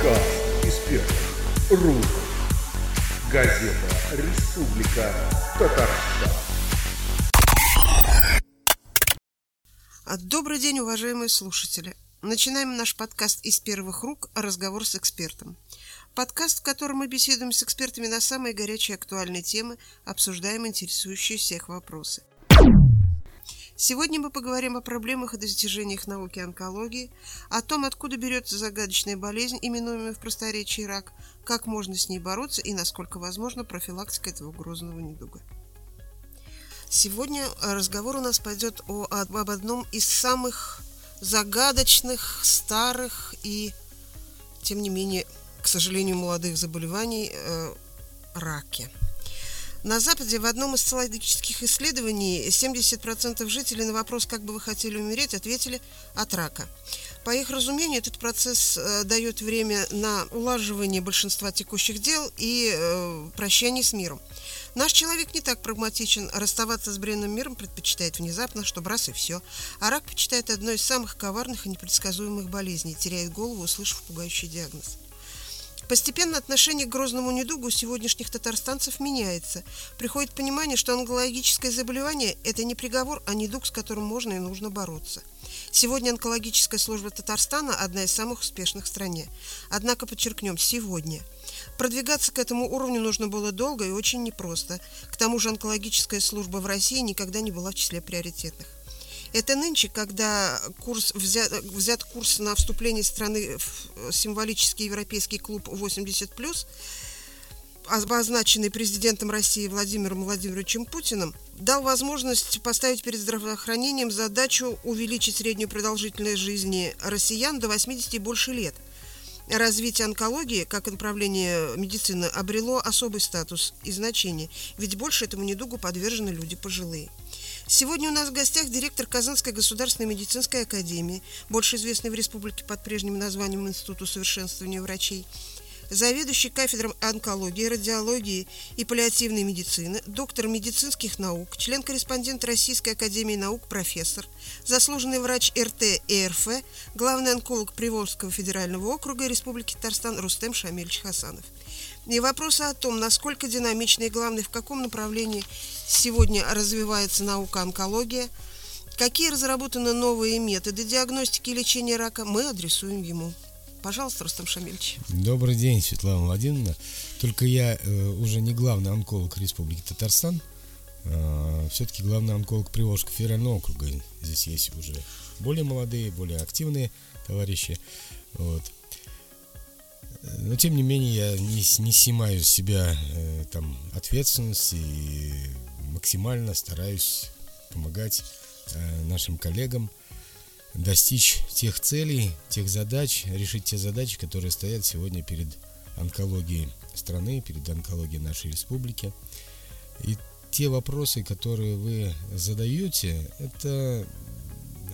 Подкаст из первых. Газета «Республика Татарстан». А, Добрый день, уважаемые слушатели. Начинаем наш подкаст из первых рук «Разговор с экспертом». Подкаст, в котором мы беседуем с экспертами на самые горячие актуальные темы, обсуждаем интересующие всех вопросы. Сегодня мы поговорим о проблемах и достижениях науки онкологии, о том, откуда берется загадочная болезнь, именуемая в просторечии рак, как можно с ней бороться и насколько возможна профилактика этого грозного недуга. Сегодня разговор у нас пойдет о, об одном из самых загадочных, старых и, тем не менее, к сожалению, молодых заболеваний э, раке. На Западе в одном из социологических исследований 70% жителей на вопрос «Как бы вы хотели умереть?» ответили «От рака». По их разумению, этот процесс э, дает время на улаживание большинства текущих дел и э, прощание с миром. Наш человек не так прагматичен, расставаться с бренным миром предпочитает внезапно, чтобы раз и все. А рак почитает одной из самых коварных и непредсказуемых болезней, теряет голову, услышав пугающий диагноз. Постепенно отношение к грозному недугу у сегодняшних татарстанцев меняется. Приходит понимание, что онкологическое заболевание – это не приговор, а недуг, с которым можно и нужно бороться. Сегодня онкологическая служба Татарстана – одна из самых успешных в стране. Однако, подчеркнем, сегодня. Продвигаться к этому уровню нужно было долго и очень непросто. К тому же онкологическая служба в России никогда не была в числе приоритетных. Это нынче, когда курс взят, взят курс на вступление страны в символический европейский клуб 80+, обозначенный президентом России Владимиром Владимировичем Путиным, дал возможность поставить перед здравоохранением задачу увеличить среднюю продолжительность жизни россиян до 80 и больше лет. Развитие онкологии как направление медицины обрело особый статус и значение, ведь больше этому недугу подвержены люди пожилые. Сегодня у нас в гостях директор Казанской государственной медицинской академии, больше известный в республике под прежним названием Институт усовершенствования врачей, заведующий кафедрой онкологии, радиологии и паллиативной медицины, доктор медицинских наук, член-корреспондент Российской академии наук, профессор, заслуженный врач РТ и РФ, главный онколог Приволжского федерального округа Республики Татарстан Рустем Шамильевич Хасанов – и вопросы о том, насколько динамично и, главное, в каком направлении сегодня развивается наука онкология, какие разработаны новые методы диагностики и лечения рака, мы адресуем ему. Пожалуйста, Рустам Шамильевич. Добрый день, Светлана Владимировна. Только я э, уже не главный онколог Республики Татарстан, э, все-таки главный онколог Приволжского федерального округа. Здесь есть уже более молодые, более активные товарищи. Вот. Но тем не менее я не, не снимаю с себя э, там ответственность и максимально стараюсь помогать э, нашим коллегам достичь тех целей, тех задач, решить те задачи, которые стоят сегодня перед онкологией страны, перед онкологией нашей республики. И те вопросы, которые вы задаете, это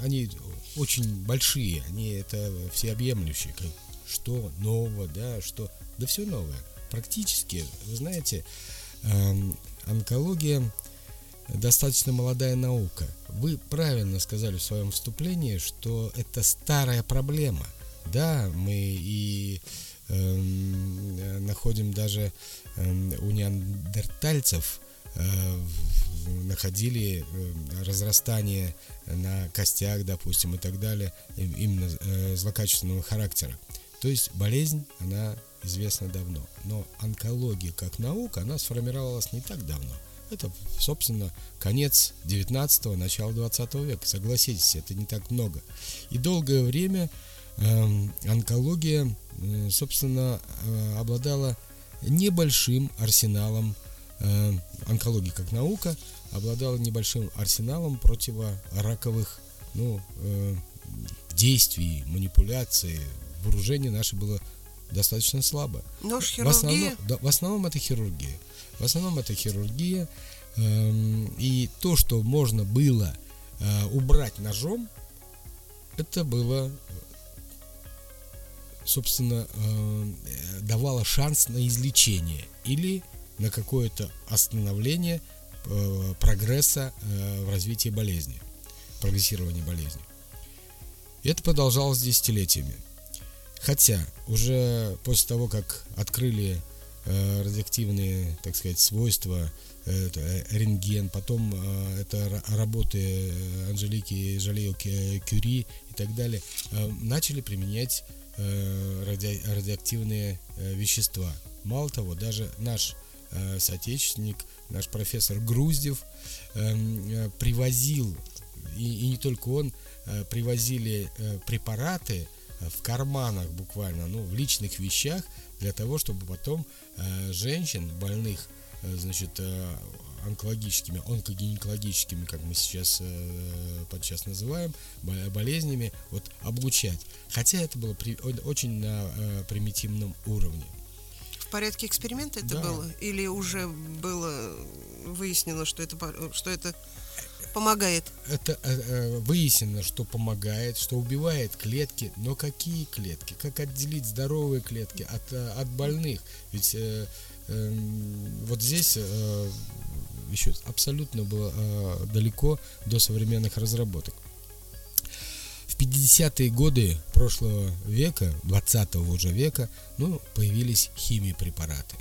они очень большие, они это всеобъемлющие, что нового, да, что, да все новое. Практически, вы знаете, эм, онкология достаточно молодая наука. Вы правильно сказали в своем вступлении, что это старая проблема. Да, мы и э, находим даже э, у неандертальцев э, находили э, разрастание на костях, допустим, и так далее, именно э, злокачественного характера. То есть болезнь, она известна давно. Но онкология как наука, она сформировалась не так давно. Это, собственно, конец 19-го, начало 20 века. Согласитесь, это не так много. И долгое время э, онкология, э, собственно, э, обладала небольшим арсеналом э, онкологии как наука обладала небольшим арсеналом противораковых ну, э, действий, манипуляций, вооружение наше было достаточно слабо. Нож хирургия? В основном, да, в основном это хирургия. В основном это хирургия. Эм, и то, что можно было э, убрать ножом, это было, собственно, э, давало шанс на излечение или на какое-то остановление э, прогресса э, в развитии болезни, прогрессирования болезни. И это продолжалось десятилетиями. Хотя уже после того, как открыли э, радиоактивные, так сказать, свойства, э, э, рентген, потом э, это ра- работы э, Анжелики Жалео Кю- Кюри и так далее, начали применять э, ради- радиоактивные вещества. Мало того, даже наш соотечественник, наш профессор Груздев привозил, и, и не только он, привозили препараты в карманах буквально, ну, в личных вещах, для того, чтобы потом э, женщин, больных, э, значит, э, онкологическими, онкогинекологическими, как мы сейчас э, подчас называем, бо- болезнями, вот облучать. Хотя это было при- очень на э, примитивном уровне. В порядке эксперимента это Да. было? Или уже было выяснено, что это, что это помогает? Это э, э, выяснено, что помогает, что убивает клетки, но какие клетки? Как отделить здоровые клетки от, э, от больных? Ведь э, эм, вот здесь э, еще абсолютно было э, далеко до современных разработок. В 50-е годы прошлого века, 20 уже века, ну, появились химии препараты.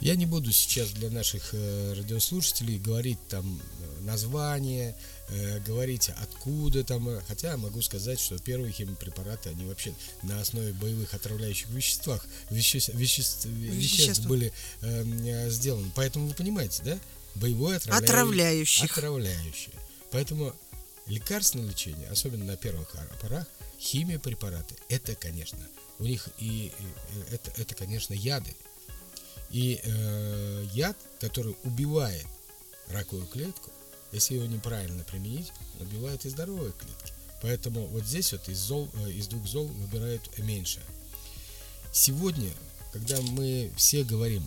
Я не буду сейчас для наших э, радиослушателей говорить там э, название, э, говорить откуда там, хотя могу сказать, что первые химпрепараты, они вообще на основе боевых отравляющих веществах, веществ, веществ, веществ Вещества. были э, э, сделаны. Поэтому вы понимаете, да? Боевое отравляющее. Отравляющих. Отравляющее. Поэтому лекарственное лечение, особенно на первых порах, химия препараты, это, конечно, у них и, и это, это, конечно, яды. И э, яд, который убивает раковую клетку, если его неправильно применить, убивает и здоровые клетки. Поэтому вот здесь вот из, зол, э, из двух зол выбирают меньшее. Сегодня, когда мы все говорим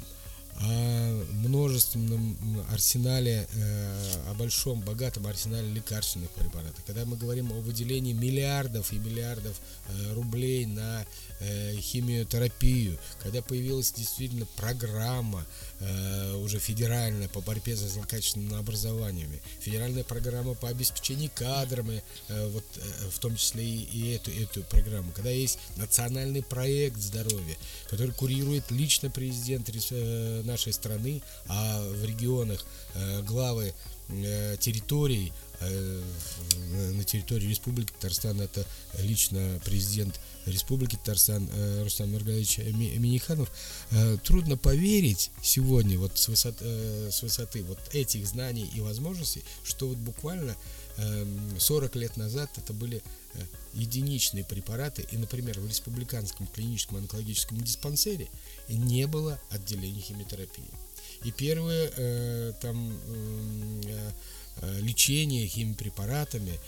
о множественном арсенале, э, о большом, богатом арсенале лекарственных препаратов, когда мы говорим о выделении миллиардов и миллиардов э, рублей на э, химиотерапию, когда появилась действительно программа э, уже федеральная по борьбе за злокачественными образованиями, федеральная программа по обеспечению кадрами, э, вот в том числе и, эту, эту программу, когда есть национальный проект здоровья, который курирует лично президент нашей страны, а в регионах главы территорий на территории Республики Татарстан это лично президент Республики Татарстан э, Рустам Маргарович Ми- Миниханов. Э, Трудно поверить сегодня вот с высоты, э, с высоты вот этих знаний и возможностей, что вот буквально эм, 40 лет назад это были э, единичные препараты, и, например, в Республиканском клиническом онкологическом диспансере не было отделения химиотерапии. И первые э, там м, э, э, лечение химпрепаратами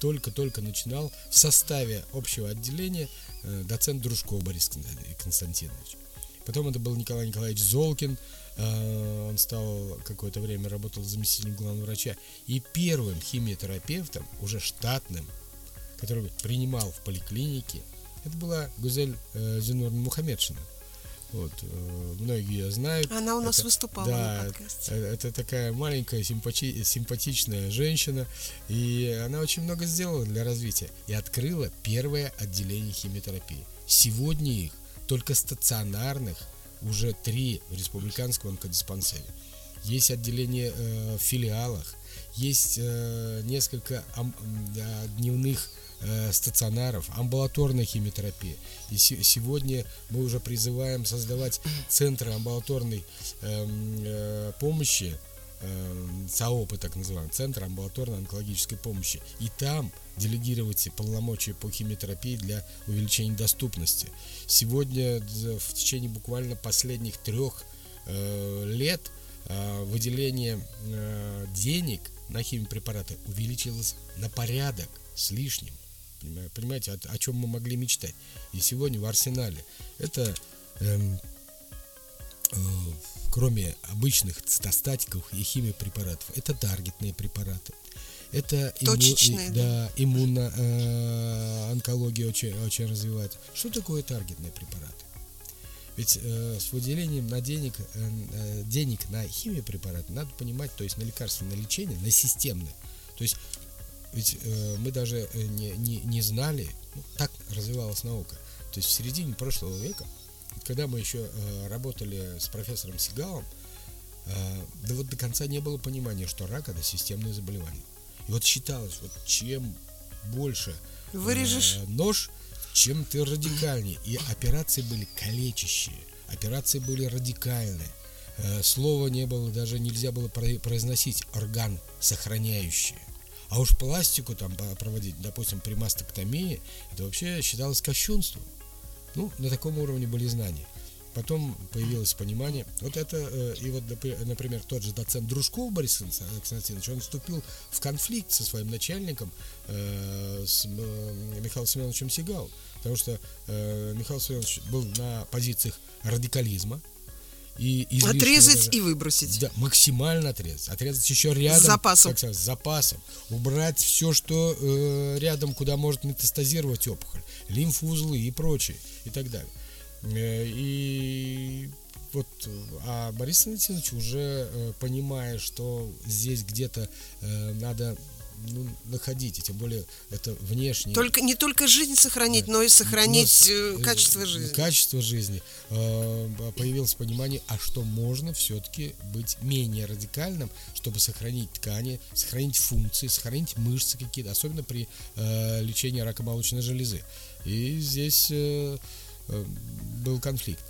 только-только начинал в составе общего отделения э, доцент Дружков Борис Константин- Константинович. Потом это был Николай Николаевич Золкин, э, он стал какое-то время работал заместителем главного врача. И первым химиотерапевтом, уже штатным, который принимал в поликлинике, это была Гузель э, Зинурна Мухаммедшина. Вот, э, многие ее знают. Она у нас Это- выступала да, на подкасте. э, Это такая маленькая симпати- симпатичная женщина, и она очень много сделала для развития и открыла первое отделение химиотерапии. Сегодня их только стационарных уже три в республиканском онкодиспансере. Есть отделение э, в филиалах, есть э, несколько да, дневных э, стационаров, амбулаторная химиотерапия. И се- сегодня мы уже призываем создавать центры амбулаторной эм, э, помощи, эм, ЦАОПы так называемые, Центр амбулаторной онкологической помощи. И там делегировать полномочия по химиотерапии для увеличения доступности. Сегодня д- в течение буквально последних трех э, лет э, выделение э, денег на химпрепараты увеличилось на порядок с лишним. Понимаете, о, о чем мы могли мечтать. И сегодня в арсенале это эм, э, кроме обычных цитостатиков и химиопрепаратов, это таргетные препараты. Это имму- Точечные, и- да, иммуно э, онкология очень, очень развивается. Что такое таргетные препараты? Ведь э, с выделением на денег, э, э, денег на химиопрепараты надо понимать, то есть на лекарственное лечение, на системное. То есть ведь э, мы даже э, не, не, не знали, ну, так развивалась наука. То есть в середине прошлого века, когда мы еще э, работали с профессором Сигалом, э, да вот до конца не было понимания, что рак это системное заболевание. И вот считалось, вот чем больше Вырежешь? э, нож, чем ты радикальнее. И операции были калечащие, операции были радикальные. Э, слова не было, даже нельзя было про- произносить орган сохраняющий. А уж пластику там проводить, допустим, при мастоктомии, это вообще считалось кощунством. Ну, на таком уровне были знания. Потом появилось понимание. Вот это, э, и вот, напри- например, тот же доцент Дружков Борис Конс- Константинович, он вступил в конфликт со своим начальником, э, с э, Михаилом Семеновичем Сигалом, потому что Михаил Семенович был на позициях радикализма, и излишнего Отрезать даже- и выбросить. да, максимально отрезать. Отрезать еще рядом. С запасом. как сказать, с запасом. Убрать все, что э, рядом, куда может метастазировать опухоль. Лимфоузлы и прочее. И так далее. Э, и вот, а Борис Валентинович уже э, понимая, что здесь где-то э, надо ну, находить, и тем более это внешне. Только, не только жизнь сохранить, но и сохранить э, качество жизни. Качество жизни. Э, Появилось понимание, а что можно все-таки быть менее радикальным, чтобы сохранить ткани, сохранить функции, сохранить мышцы какие-то, особенно при э, лечении рака молочной железы. И здесь э, э, был конфликт.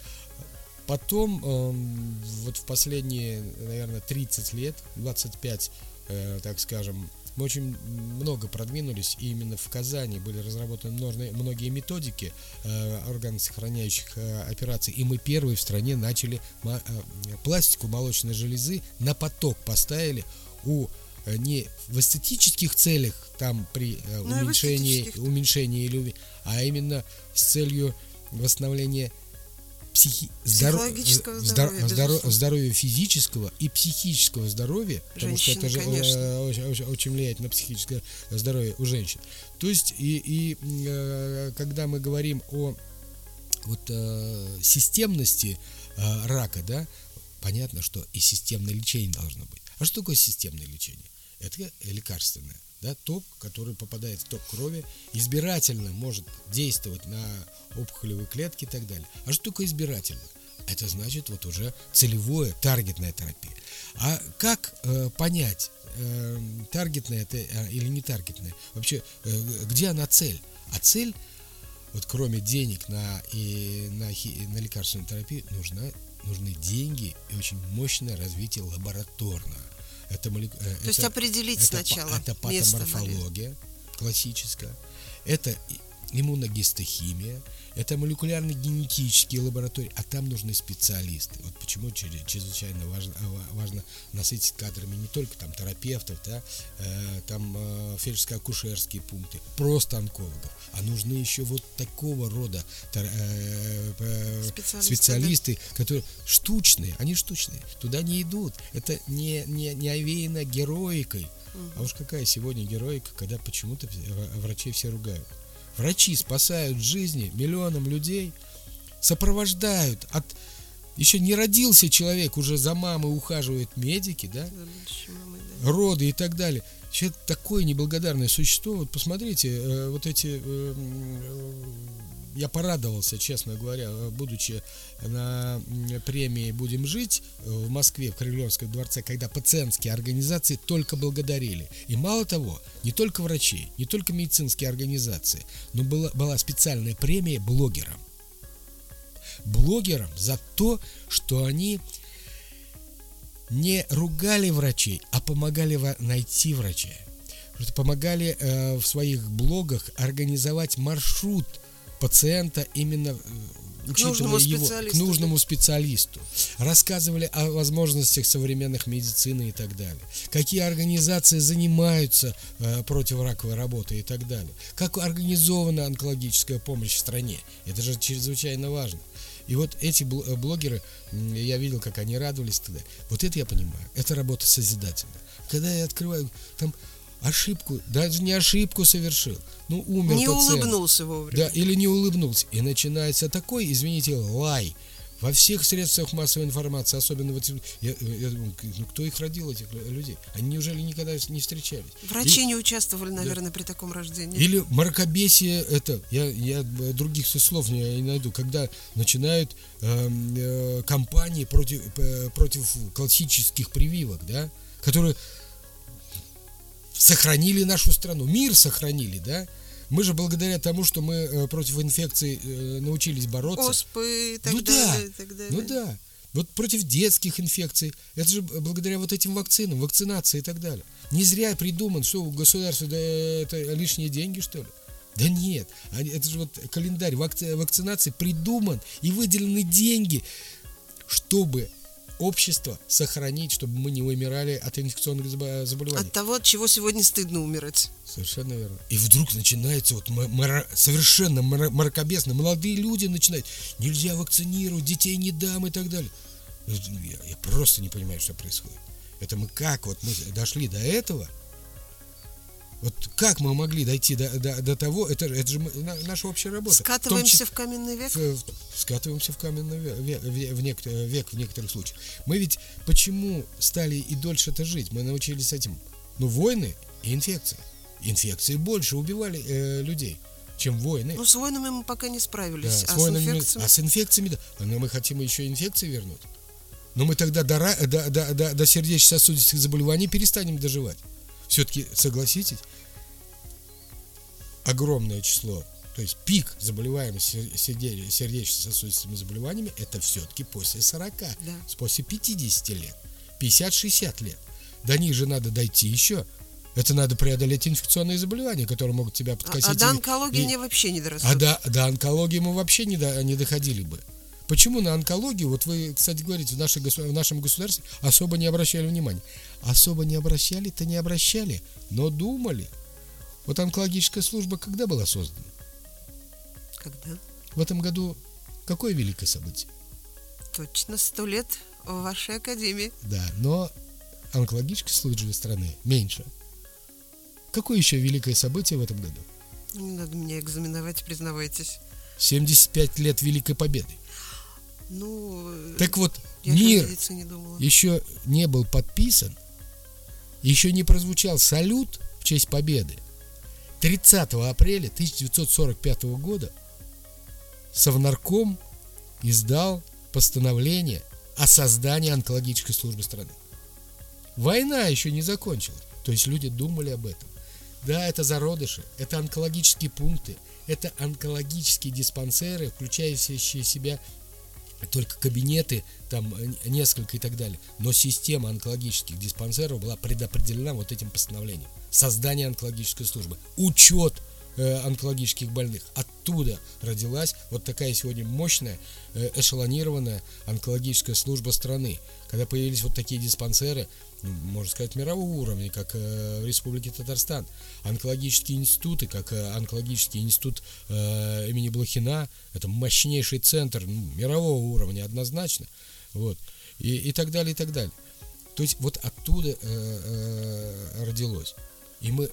Потом, э, вот в последние, наверное, 30 лет, 25, э, так скажем, мы очень много продвинулись, и именно в Казани были разработаны многие методики э, органосохраняющих э, операций, и мы первые в стране начали э, пластику молочной железы на поток поставили у не в эстетических целях, там при Ну уменьшении, уменьшении или а именно с целью восстановления психи... здоро- Психологического здор- здоровья, здоро- безусловно. здоровья физического и психического здоровья, потому что это же э, конечно. очень, очень- очень влияет на психическое здоровье у женщин. То есть и, и э, когда мы говорим о вот э, системности рака, да, понятно, что и системное лечение должно быть. А что такое системное лечение? Это лекарственное, да, ток, который попадает в ток крови, избирательно может действовать на опухолевые клетки и так далее. А что такое избирательно? Это значит вот уже целевое, таргетная терапия. А как э, понять, э, таргетная это э, или не таргетная? Вообще, э, где она цель? А цель вот кроме денег на, и на, хи- на лекарственную терапию нужна, нужны деньги и очень мощное развитие лабораторного. Это, молек- э, То есть это- определить это, сначала это место патоморфология классическая, это иммуногистохимия, это молекулярно-генетические лаборатории, а там нужны специалисты. Вот почему чре- чрезвычайно важно, а, ва- важно насытить кадрами не только там терапевтов, да, э, там э, фельдшерско-акушерские пункты, просто онкологов, а нужны еще вот такого рода э, э, Специалисты, специалисты, которые штучные, они штучные, туда не идут. Это не, не, не овеяно героикой. А уж какая сегодня героика, когда почему-то врачей все ругают. Врачи спасают жизни миллионам людей, сопровождают от еще не родился человек, уже за мамой ухаживают медики, да, роды и так далее. Человек такое неблагодарное существо. Вот посмотрите, э, вот эти... я порадовался, честно говоря, будучи на премии «Будем жить» в Москве, в Крылевском дворце, когда пациентские организации только благодарили. И мало того, не только врачей, не только медицинские организации, но была, была специальная премия блогерам. Блогерам за то, что они не ругали врачей, а помогали найти врача. Помогали э, в своих блогах организовать маршрут пациента именно э, учитывая нужному его к нужному специалисту. Рассказывали о возможностях современных медицины и так далее. Какие организации занимаются э, противораковой работой и так далее. Как организована онкологическая помощь в стране. Это же чрезвычайно важно. И вот эти э, блогеры, я видел, как они радовались тогда. Вот это я понимаю. Это работа созидательная. Когда я открываю, там ошибку, даже не ошибку совершил, ну умер Не пациент. улыбнулся вовремя. Да, или не улыбнулся. И начинается такой, извините, лай во всех средствах массовой информации, особенно вот я, я думаю, ну кто их родил, этих людей? Они неужели никогда не встречались? Врачи и, не участвовали, наверное, да. при таком рождении. Или мракобесие, это, я, я других слов не, не найду, когда начинают э, э, кампании против, э, против классических прививок, да, которые сохранили нашу страну, мир сохранили, да, мы же благодаря тому, что мы э, против инфекций э, научились бороться. Оспы и так ну, далее. Да, так далее. Ну да. Вот против детских инфекций. Это же благодаря вот этим вакцинам, вакцинации и так далее. Не зря придуман, что у государства да, это лишние деньги, что ли? Да нет, это же вот календарь вакцинации придуман и выделены деньги, чтобы общество сохранить, чтобы мы не умирали от инфекционных заболеваний. От того, от чего сегодня стыдно умирать. Совершенно верно. И вдруг начинается вот мара, совершенно мракобесно. Молодые люди начинают, нельзя вакцинировать, детей не дам и так далее. Я, я просто не понимаю, что происходит. Это мы как вот мы дошли до этого, вот как мы могли дойти до, до, до того, это, это же наша общая работа. Скатываемся в, том, в каменный век? В, в, скатываемся в каменный век, в, в, нек, век в некоторых случаях. Мы ведь почему стали и дольше это жить? Мы научились этим. Ну, войны и инфекции. Инфекции больше убивали э, людей, чем войны. Ну, с войнами мы пока не справились. Да, а, с войнами, с инфекциями... а с инфекциями, да. Но мы хотим еще инфекции вернуть. Но мы тогда до, до, до, до, до сердечно-сосудистых заболеваний перестанем доживать все-таки согласитесь, огромное число, то есть пик заболеваемости сердечно-сосудистыми заболеваниями, это все-таки после 40, да. после 50 лет, 50-60 лет. До них же надо дойти еще. Это надо преодолеть инфекционные заболевания, которые могут тебя подкосить. А, а до онкологии и, не вообще не дорастут. А до, до онкологии мы вообще не, до, не доходили бы. Почему на онкологию, вот вы, кстати, говорите, в, нашей, в нашем государстве особо не обращали внимания? Особо не обращали-то не обращали, но думали. Вот онкологическая служба когда была создана? Когда? В этом году какое великое событие? Точно сто лет в вашей академии. Да, но онкологической службы страны меньше. Какое еще великое событие в этом году? Не надо меня экзаменовать, признавайтесь. 75 лет Великой Победы. Ну, так вот, мир еще не был подписан, еще не прозвучал салют в честь победы. 30 апреля 1945 года Совнарком издал постановление о создании онкологической службы страны. Война еще не закончилась, то есть люди думали об этом. Да, это зародыши, это онкологические пункты, это онкологические диспансеры, включающие в себя только кабинеты, там э, несколько и так далее. Но система онкологических диспансеров была предопределена вот этим постановлением. Создание онкологической службы, учет онкологических больных. Оттуда родилась вот такая сегодня мощная, э, эшелонированная онкологическая служба страны. Когда появились вот такие диспансеры, ну, можно сказать, мирового уровня, как э, в Республике Татарстан. Онкологические институты, как э, онкологический институт э, имени Блохина, это мощнейший центр ну, мирового уровня однозначно. Вот. И, и так далее, и так далее. То есть вот оттуда э, э, родилось. И мы...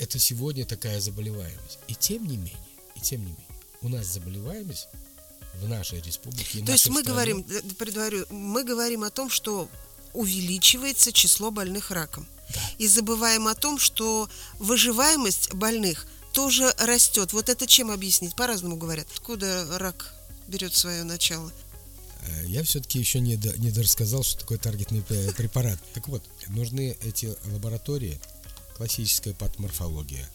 Это сегодня такая заболеваемость. И тем не менее, и тем не менее, у нас заболеваемость в нашей республике. То есть мы стране... говорим, предварю, мы говорим о том, что увеличивается число больных раком. Да. И забываем о том, что выживаемость больных тоже растет. Вот это чем объяснить? По-разному говорят. Откуда рак берет свое начало? Э, я все-таки еще не, до, не рассказал, что такое таргетный препарат. Так вот, нужны эти лаборатории, классическая патоморфология,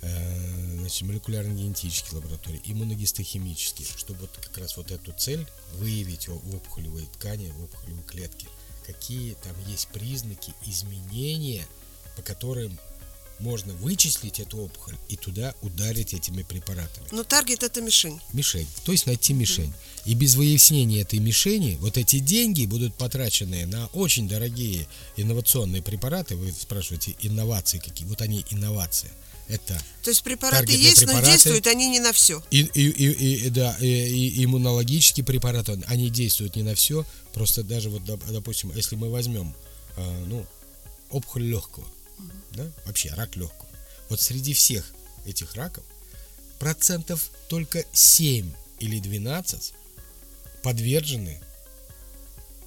э, значит, молекулярно-генетические лаборатории, иммуногистохимические, чтобы вот как раз вот эту цель выявить в опухолевой ткани, в опухолевой клетке – какие там есть признаки изменения, по которым можно вычислить эту опухоль и туда ударить этими препаратами. Но таргет это мишень. Мишень, то есть найти мишень. И без выяснения этой мишени вот эти деньги будут потрачены на очень дорогие инновационные препараты. Вы спрашиваете, инновации какие? Вот они инновации. Это То есть препараты есть, препараты, но действуют они не на все. И, и, и, и, да, и, и иммунологические препараты, они действуют не на все. Просто даже вот, допустим, если мы возьмем, а, ну, опухоль легкого, угу. да, вообще рак легкого. Вот среди всех этих раков процентов только 7 или 12 подвержены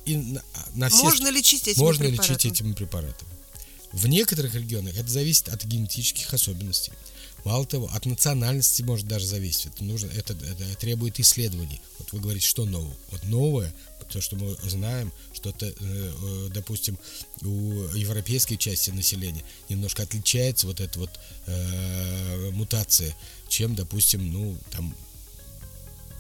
и на, на все Можно лечить этими можно препаратами? лечить этими препаратами. В некоторых регионах это зависит от генетических особенностей. Мало того, от национальности может даже зависеть. Это нужно, это, это требует исследований. Вот вы говорите, что нового? Вот новое, то, что мы знаем, что это, э, э, допустим, у европейской части населения немножко отличается вот эта вот э, мутация, чем, допустим, ну, там,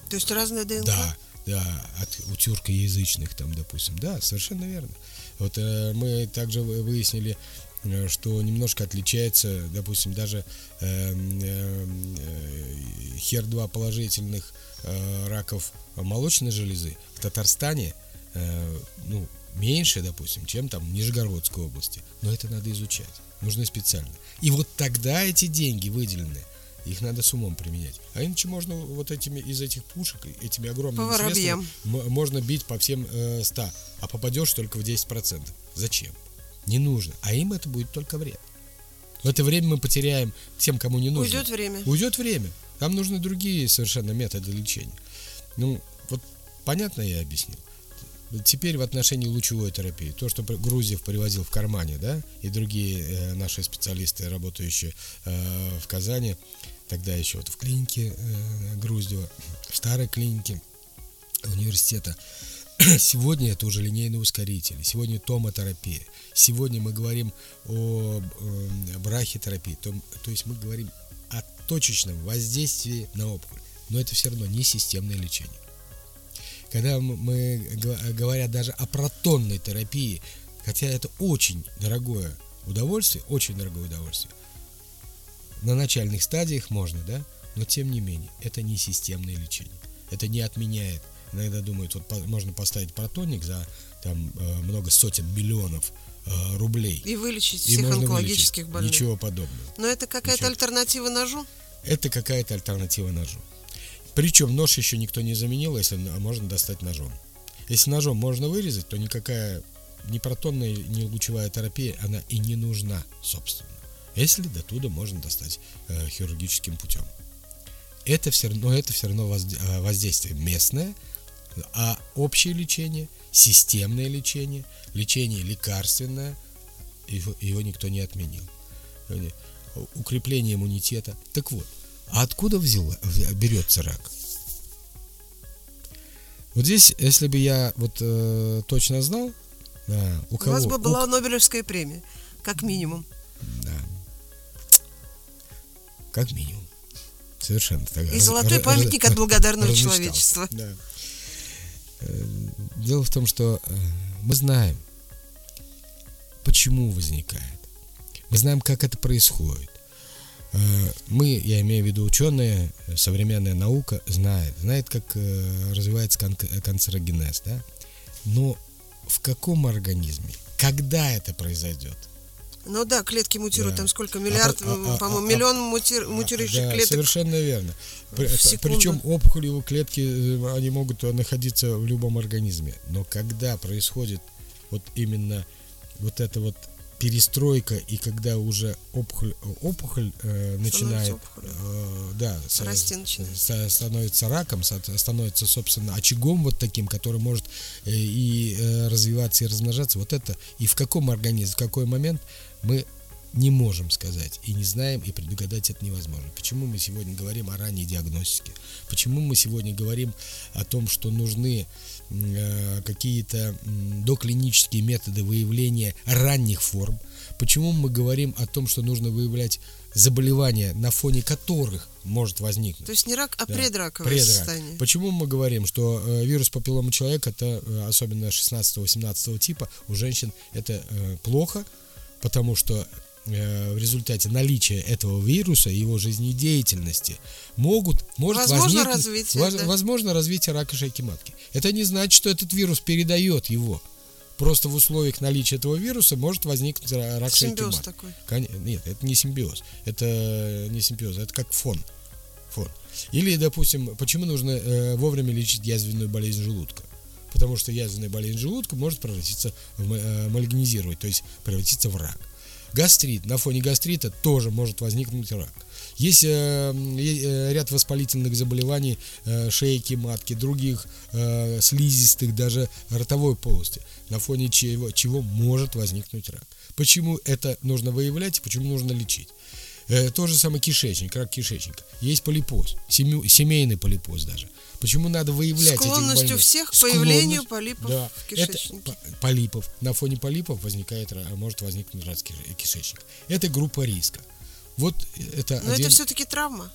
То есть разная ДНК? да, да, от, у тюркоязычных там, допустим, да, совершенно верно. Вот э, мы также вы- выяснили, что немножко отличается, допустим, даже э, э, э, HER2 положительных э, раков молочной железы в Татарстане, э, ну, меньше, допустим, чем там в Нижегородской области. Но это надо изучать. Нужно специально. И вот тогда эти деньги выделенные, их надо с умом применять. А иначе можно вот этими из этих пушек, этими огромными По средствами, можно бить по всем э, 100, а попадешь только в 10%. Зачем? Не нужно. А им это будет только вред. В это время мы потеряем тем, кому не нужно. Уйдет время. Уйдет время. Там нужны другие совершенно методы лечения. Ну, вот понятно я объяснил. Теперь в отношении лучевой терапии. То, что Грузьев привозил в кармане, да, и другие э, наши специалисты, работающие э, в Казани, тогда еще вот в клинике э, Груздева, в старой клинике университета, Сегодня это уже линейные ускорители, сегодня томотерапия, сегодня мы говорим о э, брахитерапии, то, то есть мы говорим о точечном воздействии на опухоль, но это все равно не системное лечение. Когда мы, г- говоря даже о протонной терапии, хотя это очень дорогое удовольствие, очень дорогое удовольствие, на начальных стадиях можно, да, но тем не менее, это не системное лечение. Это не отменяет. Иногда думают, вот можно поставить протонник за там э, много сотен миллионов рублей. И вылечить и всех онкологических вылечить. больных. Ничего подобного. Но это какая-то Ничего. альтернатива ножу? Это какая-то альтернатива ножу. Причем нож еще никто не заменил, если н- можно достать ножом. Если ножом можно вырезать, то никакая ни протонная, ни лучевая терапия, она и не нужна, собственно. Если до туда можно достать э, хирургическим путем. Это все равно, это все равно э, воздействие местное, а общее лечение, системное лечение, лечение лекарственное, его, его никто не отменил. Укрепление иммунитета. Так вот, а откуда взяла, берется рак? Вот здесь, если бы я вот э, точно знал, да, у У кого, вас бы у была Нобелевская премия, как минимум. Да. Как минимум. Совершенно так. И золотой памятник от благодарного человечества. Да. Э, Дело в том, что э, мы знаем, почему возникает. Мы знаем, как это происходит. Э, Мы, я имею в виду ученые, современная наука знает, знает, как развивается кан- канцерогенез, да? Но в каком организме, когда это произойдет? Ну да, клетки мутируют, Да. там сколько, А миллиард, а- а- по-моему, а- миллион мутир- мутирующих Да, клеток. совершенно верно. При-. Причем опухолевые клетки, э, они могут находиться в любом организме. Но когда происходит вот именно вот эта вот перестройка, и когда уже опухоль, опухоль э, начинает, э, да, с- Расти начинает. с- становится раком, со- становится, собственно, очагом вот таким, который может э, и э, развиваться, и размножаться, вот это, и в каком организме, в какой момент мы не можем сказать и не знаем, и предугадать это невозможно. Почему мы сегодня говорим о ранней диагностике? Почему мы сегодня говорим о том, что нужны какие-то м, доклинические методы выявления ранних форм? Почему мы говорим о том, что нужно выявлять заболевания, на фоне которых может возникнуть? То есть не рак, а Да, предраковое предрак. состояние. Почему мы говорим, что э, вирус папиллома человека, это э, особенно 16-18 типа, у женщин это э, плохо, потому что э, в результате наличия этого вируса и его жизнедеятельности могут, может Возможно возникнуть- развитие, воз- да. возможно развитие рака шейки матки. Это не значит, что этот вирус передает его. Просто в условиях наличия этого вируса может возникнуть ра- рак шейки Симбиоз матки. такой. Нет, это не симбиоз. Это не симбиоз, это как фон. фон. Или, допустим, почему нужно э, вовремя лечить язвенную болезнь желудка? Потому что язвенная болезнь желудка может превратиться в э, мальгнизировать, то есть превратиться в рак. Гастрит. На фоне гастрита тоже может возникнуть рак. Есть э, э, ряд воспалительных заболеваний э, шейки, матки, других э, слизистых, даже ротовой полости, на фоне чего, чего может возникнуть рак. Почему это нужно выявлять и почему нужно лечить? Э, то же самое кишечник, рак кишечника. Есть полипоз, семейный полипоз даже. Почему надо выявлять Склонность этих больных? у всех к появлению полипов да, в кишечнике. Это по- полипов. На фоне полипов возникает, может возникнуть рак киш- кишечника. Это группа риска. Вот это Но один- это все-таки травма.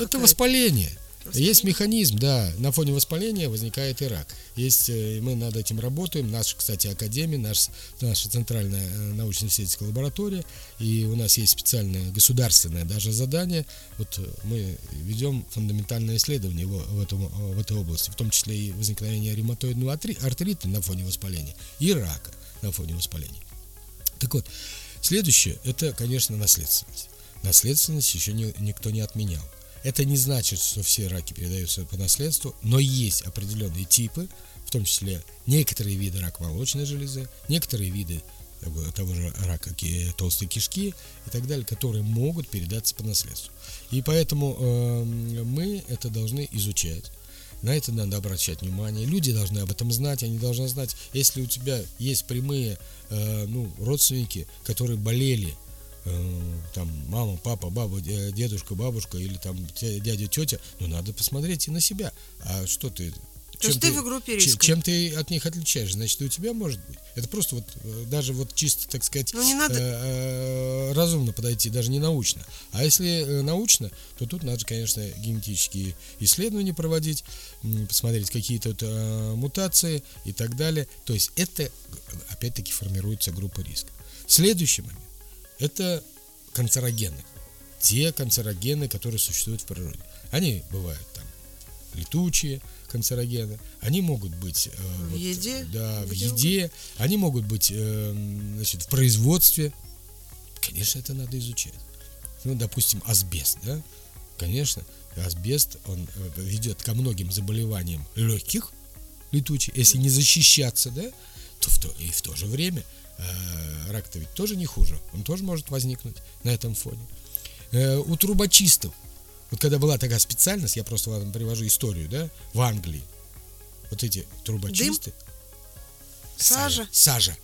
это воспаление. Воспаление. Есть механизм, да, на фоне воспаления возникает и рак. Есть, э, мы над этим работаем, наша, кстати, академия, наш, наша центральная э, научно-исследовательская лаборатория, и у нас есть специальное государственное даже задание, вот э, мы ведем фундаментальное исследование в, в, этом, э, в этой области, в том числе и возникновение ревматоидного артри- артрита на фоне воспаления и рака на фоне воспаления. Так вот, следующее, это, конечно, наследственность. Наследственность еще не- никто не отменял. Это не значит, что все раки передаются по наследству, но есть определенные типы, в том числе некоторые виды рака молочной железы, некоторые виды того- того же рака толстой кишки и так далее, которые могут передаться по наследству. И поэтому эм, мы это должны изучать. На это надо обращать внимание. Люди должны об этом знать, они должны знать, если у тебя есть прямые э, ну, родственники, которые болели, э, там мама, папа, баба, де- дедушка, бабушка или там дядя, тетя, ну надо посмотреть и на себя. А что ты? То есть ты в группе риска. Чем ты от них отличаешь? Значит, у тебя может быть. Это просто вот э, даже вот чисто, так сказать, Ну, не надо- э, э, разумно подойти, даже не научно. А если э, научно, то тут надо, конечно, генетические исследования проводить, посмотреть какие-то вот, э, мутации и так далее. То есть это, э, опять-таки, формируется группа риска. Следующий момент – это канцерогены. Те канцерогены, которые существуют в природе. Они бывают там летучие канцерогены, они могут быть э, В еде? да, в еде, они могут быть э, значит, в производстве. Конечно, это надо изучать. Ну, допустим, асбест, да? Конечно, асбест, он э, ведет ко многим заболеваниям легких, летучий, если не защищаться, да, то в то, и в то же время рак-то ведь тоже не хуже, он тоже может возникнуть на этом фоне. Э, у трубочистов, вот когда была такая специальность, я просто вам привожу историю, да, в Англии, вот эти трубочисты, Сажа. сажа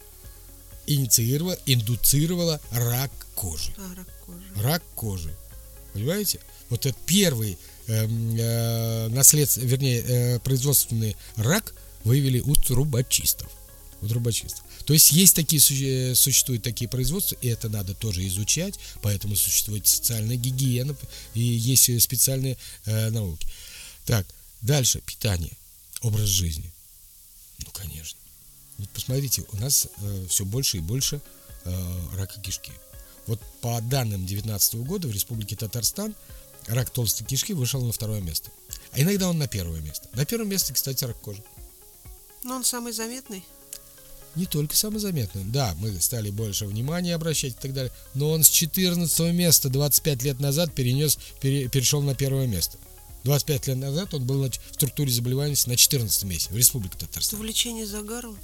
инициировала, индуцировала рак кожи А, рак кожи. рак кожи. Понимаете? Вот это первый эм, э, наследство, вернее, э, производственный рак выявили у трубочистов. У трубочистов. То есть есть такие, суще- существуют такие производства, и это надо тоже изучать, поэтому существует социальная гигиена, и есть э, специальные э, науки. Так, дальше, питание, образ жизни. Ну, конечно. Вот посмотрите, у нас все больше и больше э, рака кишки. Вот по данным 2019 года в Республике Татарстан рак толстой кишки вышел на второе место. А иногда он на первое место. На первом месте, кстати, рак кожи. Но он самый заметный. Не только самый заметный. Да, мы стали больше внимания обращать и так далее. Но он с 14 места 25 лет назад перенес, пере- перешел на первое место. 25 лет назад он был на в структуре заболеваемости на 14 месте в Республике Татарстан. увлечение загаром.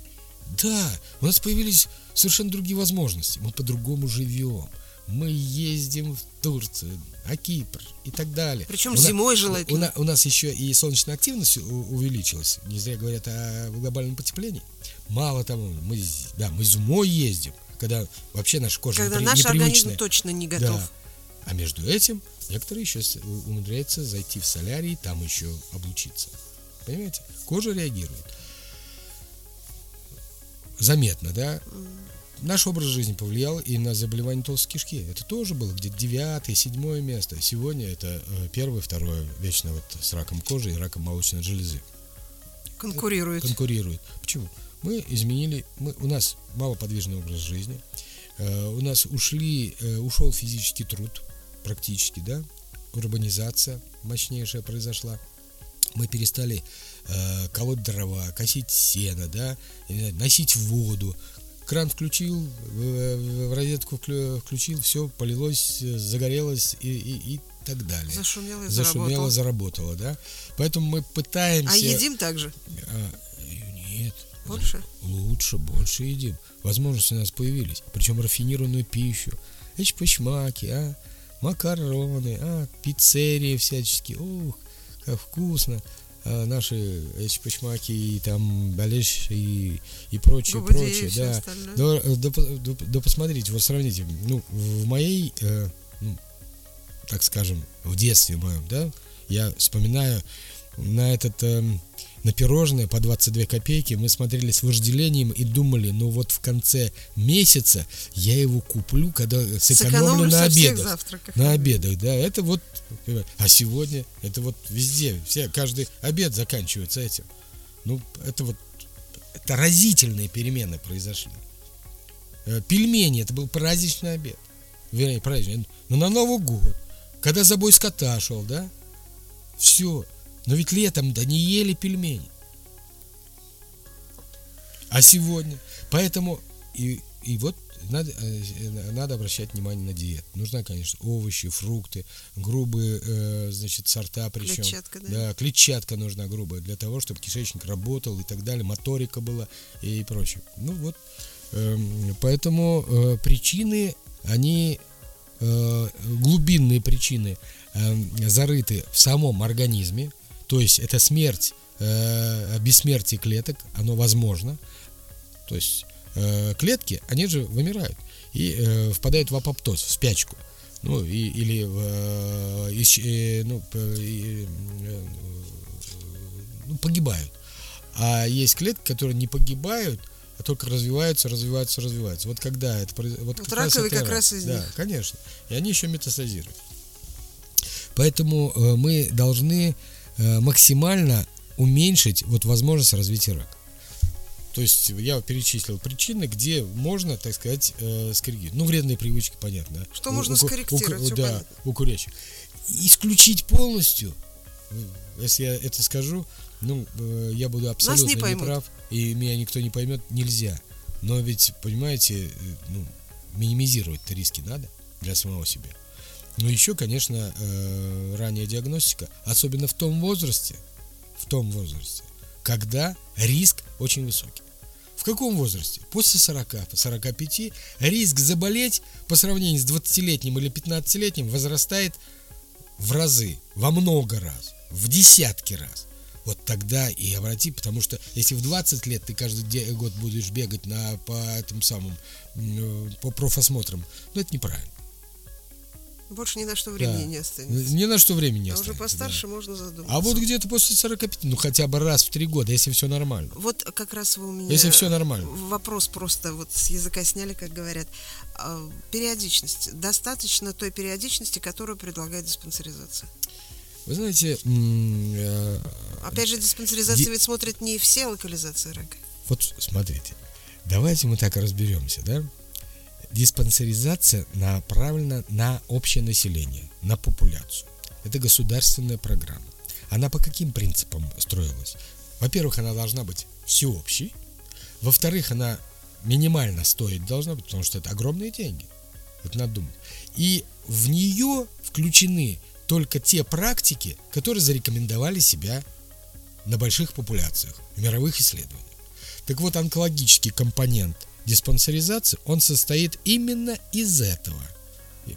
Да, у нас появились совершенно другие возможности. Мы по-другому живем. Мы ездим в Турцию, на Кипр и так далее. Причем У на- зимой У, желательно. на- у нас еще и солнечная активность у- увеличилась. Не зря говорят о глобальном потеплении. Мало того, мы, да, мы зимой ездим, когда вообще наша кожа Когда непри- наш организм точно не готов. Да. А между этим некоторые еще умудряются зайти в солярий, там еще облучиться. Понимаете? Кожа реагирует. Заметно, да? Наш образ жизни повлиял и на заболевание толстой кишки. Это тоже было где-то девятое, седьмое место. Сегодня это э, первое, второе, вечно вот с раком кожи и раком молочной железы Конкурирует. конкурирует. Почему? Мы изменили, мы, у нас малоподвижный образ жизни, э, у нас ушли, э, ушел физический труд практически, да, урбанизация мощнейшая произошла. Мы перестали э, колоть дрова, косить сено, да, носить воду. Кран включил, в, розетку вклю- включил, все полилось, загорелось и, и, и так далее. Зашумело и Зашумело, заработало. заработало, да. Поэтому мы пытаемся. А едим также? Больше? Лучше, больше едим. Возможности у нас появились. Причем рафинированную пищу. Эчпочмаки, а? макароны, а, пиццерии всяческие, ух, как вкусно. А наши эти пашмаки и там балеш и, и прочее, Губудеи прочее, да. остальное. Да, да, да, да посмотрите, вот сравните, ну, в моей, э, ну, так скажем, в детстве моем, да, я вспоминаю на этот, эм, на пирожное по 22 копейки мы смотрели с вожделением и думали, ну вот в конце месяца я его куплю, когда сэкономлю на со всех обедах. На обедах, да, это вот, а сегодня это вот везде, все, каждый обед заканчивается этим. Ну, это вот, это разительные перемены произошли. Э, Пельмени, это был праздничный обед. Вернее, праздничный, ну, на Новый год, когда за бой скота шел, да, все. Но ведь летом да не ели пельмени. А сегодня? Поэтому и, и вот надо, э, надо обращать внимание на диету. Нужна, конечно, овощи, фрукты, грубые, э, значит, сорта причем. Клетчатка, да? Да, клетчатка нужна грубая для того, чтобы кишечник работал и так далее, моторика была и прочее. Ну вот, эм, поэтому э, причины, они э, глубинные причины э, зарыты в самом организме, то есть это смерть, э, бессмертие клеток, оно возможно, то есть э, клетки, они же вымирают и э, впадают в апоптоз, в спячку, ну и, или э, э, ну, и, э, ну, погибают. А есть клетки, которые не погибают, а только развиваются, развиваются, развиваются. Вот когда это вот, Вот как раз раковые это как рак. раз из да, них. конечно. И они еще метастазируют. Поэтому э, мы должны максимально уменьшить вот возможность развития рака. То есть я перечислил причины, где можно, так сказать, э, скоррегировать. Ну, вредные привычки, понятно. да. Что У- можно у скорректировать, у всё да, понятно. у курящих. Исключить полностью, э, если я это скажу, ну, э, я буду абсолютно не поймут. неправ, и меня никто не поймет, нельзя. Но ведь, понимаете, э, ну, минимизировать риски надо для самого себя. Но еще, конечно, э, ранняя диагностика, особенно в том возрасте, в том возрасте, когда риск очень высокий. В каком возрасте? После 40, 45 риск заболеть по сравнению с 20-летним или 15-летним возрастает в разы, во много раз, в десятки раз. Вот тогда и обрати, потому что если в 20 лет ты каждый год будешь бегать на, по этим самым, э, по профосмотрам, ну это неправильно. Больше ни на что времени Да. не останется. Ни на что времени не А уже останется, постарше да. можно задуматься. А вот где-то после 45, ну хотя бы раз в три года, если все нормально. Вот как раз вы у меня... Если все нормально. Вопрос просто вот с языка сняли, как говорят. А, Периодичность. Достаточно той периодичности, которую предлагает диспансеризация. Вы знаете, э, Опять же, диспансеризация Ди- ведь смотрит не все локализации рака. вот смотрите, давайте мы так разберемся, да? Диспансеризация направлена на общее население, на популяцию. Это государственная программа. Она по каким принципам строилась? Во-первых, она должна быть всеобщей. Во-вторых, она минимально стоить должна быть, потому что это огромные деньги. Это надо думать. И в нее включены только те практики, которые зарекомендовали себя на больших популяциях, в мировых исследованиях. Так вот, онкологический компонент диспансеризации, он состоит именно из этого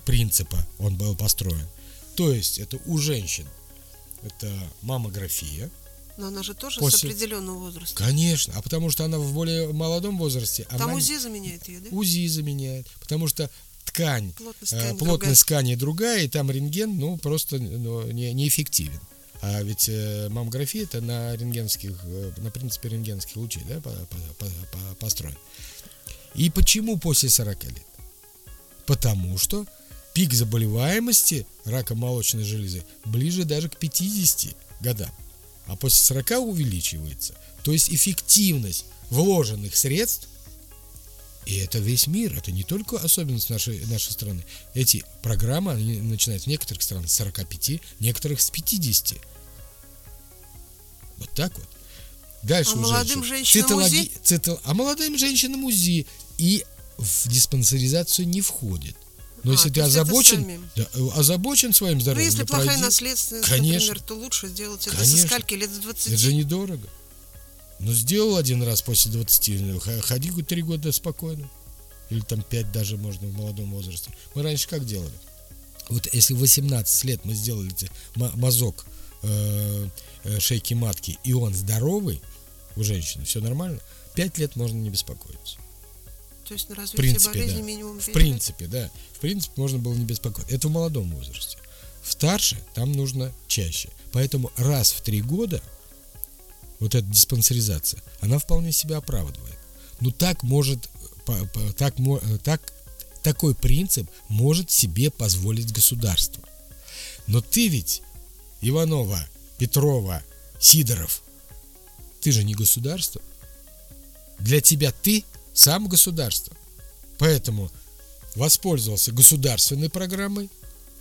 принципа, он был построен. То есть, это у женщин, это маммография, Но она же тоже После- с определенного возраста. конечно, а потому что она в более молодом возрасте, Там она УЗИ заменяет ее, да? УЗИ заменяет, потому что ткань, Плотность э, ткани плотность другая. ткани другая, и там рентген, ну, просто ну, не, неэффективен. А ведь э, маммография это на рентгенских, э, на принципе рентгенских лучей, да, по- по- по- по- построен. И почему после 40 лет? Потому что пик заболеваемости раком молочной железы ближе даже к 50 годам, а после 40 увеличивается. То есть эффективность вложенных средств и это весь мир, это не только особенность нашей, нашей страны. Эти программы, они начинаются в некоторых странах с 45, некоторых с 50. Вот так вот. Дальше А у молодым женщин женщинам цитологи- УЗИ? цитол- А молодым женщинам УЗИ и в диспансеризацию не входит. Но А, если ты озабочен, да, э, озабочен своим Ну, здоровьем, если ну, плохая пройди. наследственность, Конечно. например, то лучше сделать это Конечно. со скольки лет с 20. Это же недорого. Ну, сделал один раз после 20, ну, ходи три года спокойно. Или там 5 даже можно в молодом возрасте. Мы раньше как делали? Вот если в 18 лет мы сделали мазок э, э, шейки матки, и он здоровый, у женщины все нормально, 5 лет можно не беспокоиться. То есть на В развитие принципе, болезни да. минимум В пять принципе, да. В принципе, можно было не беспокоиться. Это в молодом возрасте. В старше там нужно чаще. Поэтому раз в три года вот эта диспансеризация, она вполне себя оправдывает. Ну так может, так, э, так, такой принцип может себе позволить государство. Но ты ведь, Иванова, Петрова, Сидоров, ты же не государство. Для тебя ты сам государство. Поэтому воспользовался государственной программой,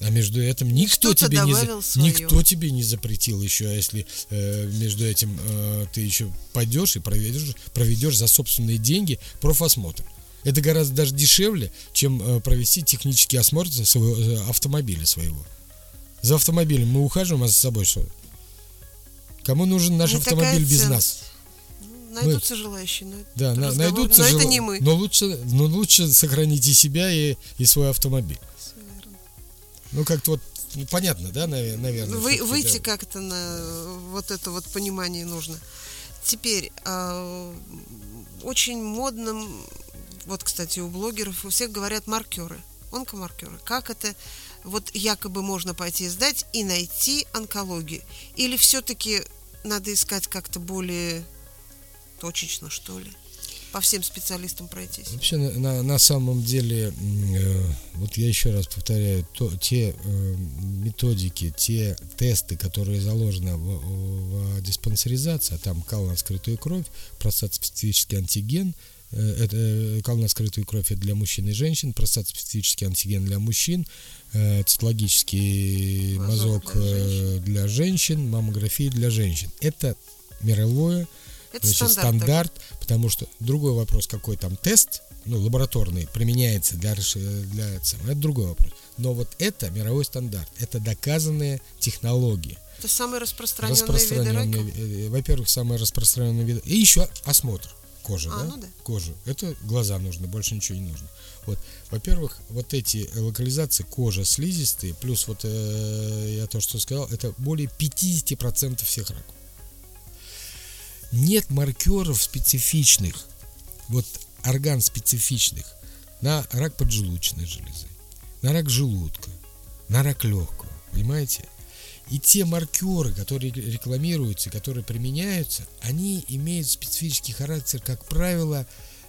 а между этим никто тебе не за- своё. никто тебе не запретил еще, а если э, между этим э, ты еще пойдешь и проведешь, проведешь за собственные деньги профосмотр. Это гораздо даже дешевле, чем э, провести технический осмотр своего, э, автомобиля своего. За автомобилем мы ухаживаем, а за собой что? Кому нужен наш Не автомобиль такая без ценность. нас? Найдутся желающие, но это Да, на- найдутся Но это жел- не мы. Но лучше, но лучше сохраните себя и, и свой автомобиль. Ну, как-то вот, ну, понятно, да, наве- наверное? Вы- выйти да. как-то на вот это вот понимание нужно. Теперь а, очень модным, вот, кстати, у блогеров у всех говорят маркеры, онкомаркеры. Как это вот якобы можно пойти сдать и найти онкологию? Или все-таки надо искать как-то более точечно, что ли? По всем специалистам пройтись. Вообще, на, на- на самом деле, э, вот я еще раз повторяю, то, те э, методики, те тесты, которые заложены в, в диспансеризации, а там кал на скрытую кровь, простат-специфический антиген, э, это э, кал на скрытую кровь это для мужчин и женщин, простат-специфический антиген для мужчин, э, цитологический Мазок мазок для э, для женщин, маммография для женщин. Это мировое Это Значит, стандарт. стандарт, потому что другой вопрос, какой там тест, ну, лабораторный, применяется для, для этого, это другой вопрос. Но вот это мировой стандарт, это доказанные технологии. Это самые распространенные, виды Распространенные, рака. э, во-первых, самые распространенные виды. И еще осмотр кожи, А, да? ну да. Кожу. Это глаза нужно, больше ничего не нужно. Вот, во-первых, вот эти локализации кожи слизистые, плюс вот э, я то, что сказал, это более 50% всех раков. Нет маркеров специфичных, вот орган специфичных на рак поджелудочной железы, на рак желудка, на рак легкого, понимаете? И те маркеры, которые рекламируются, которые применяются, они имеют специфический характер, как правило,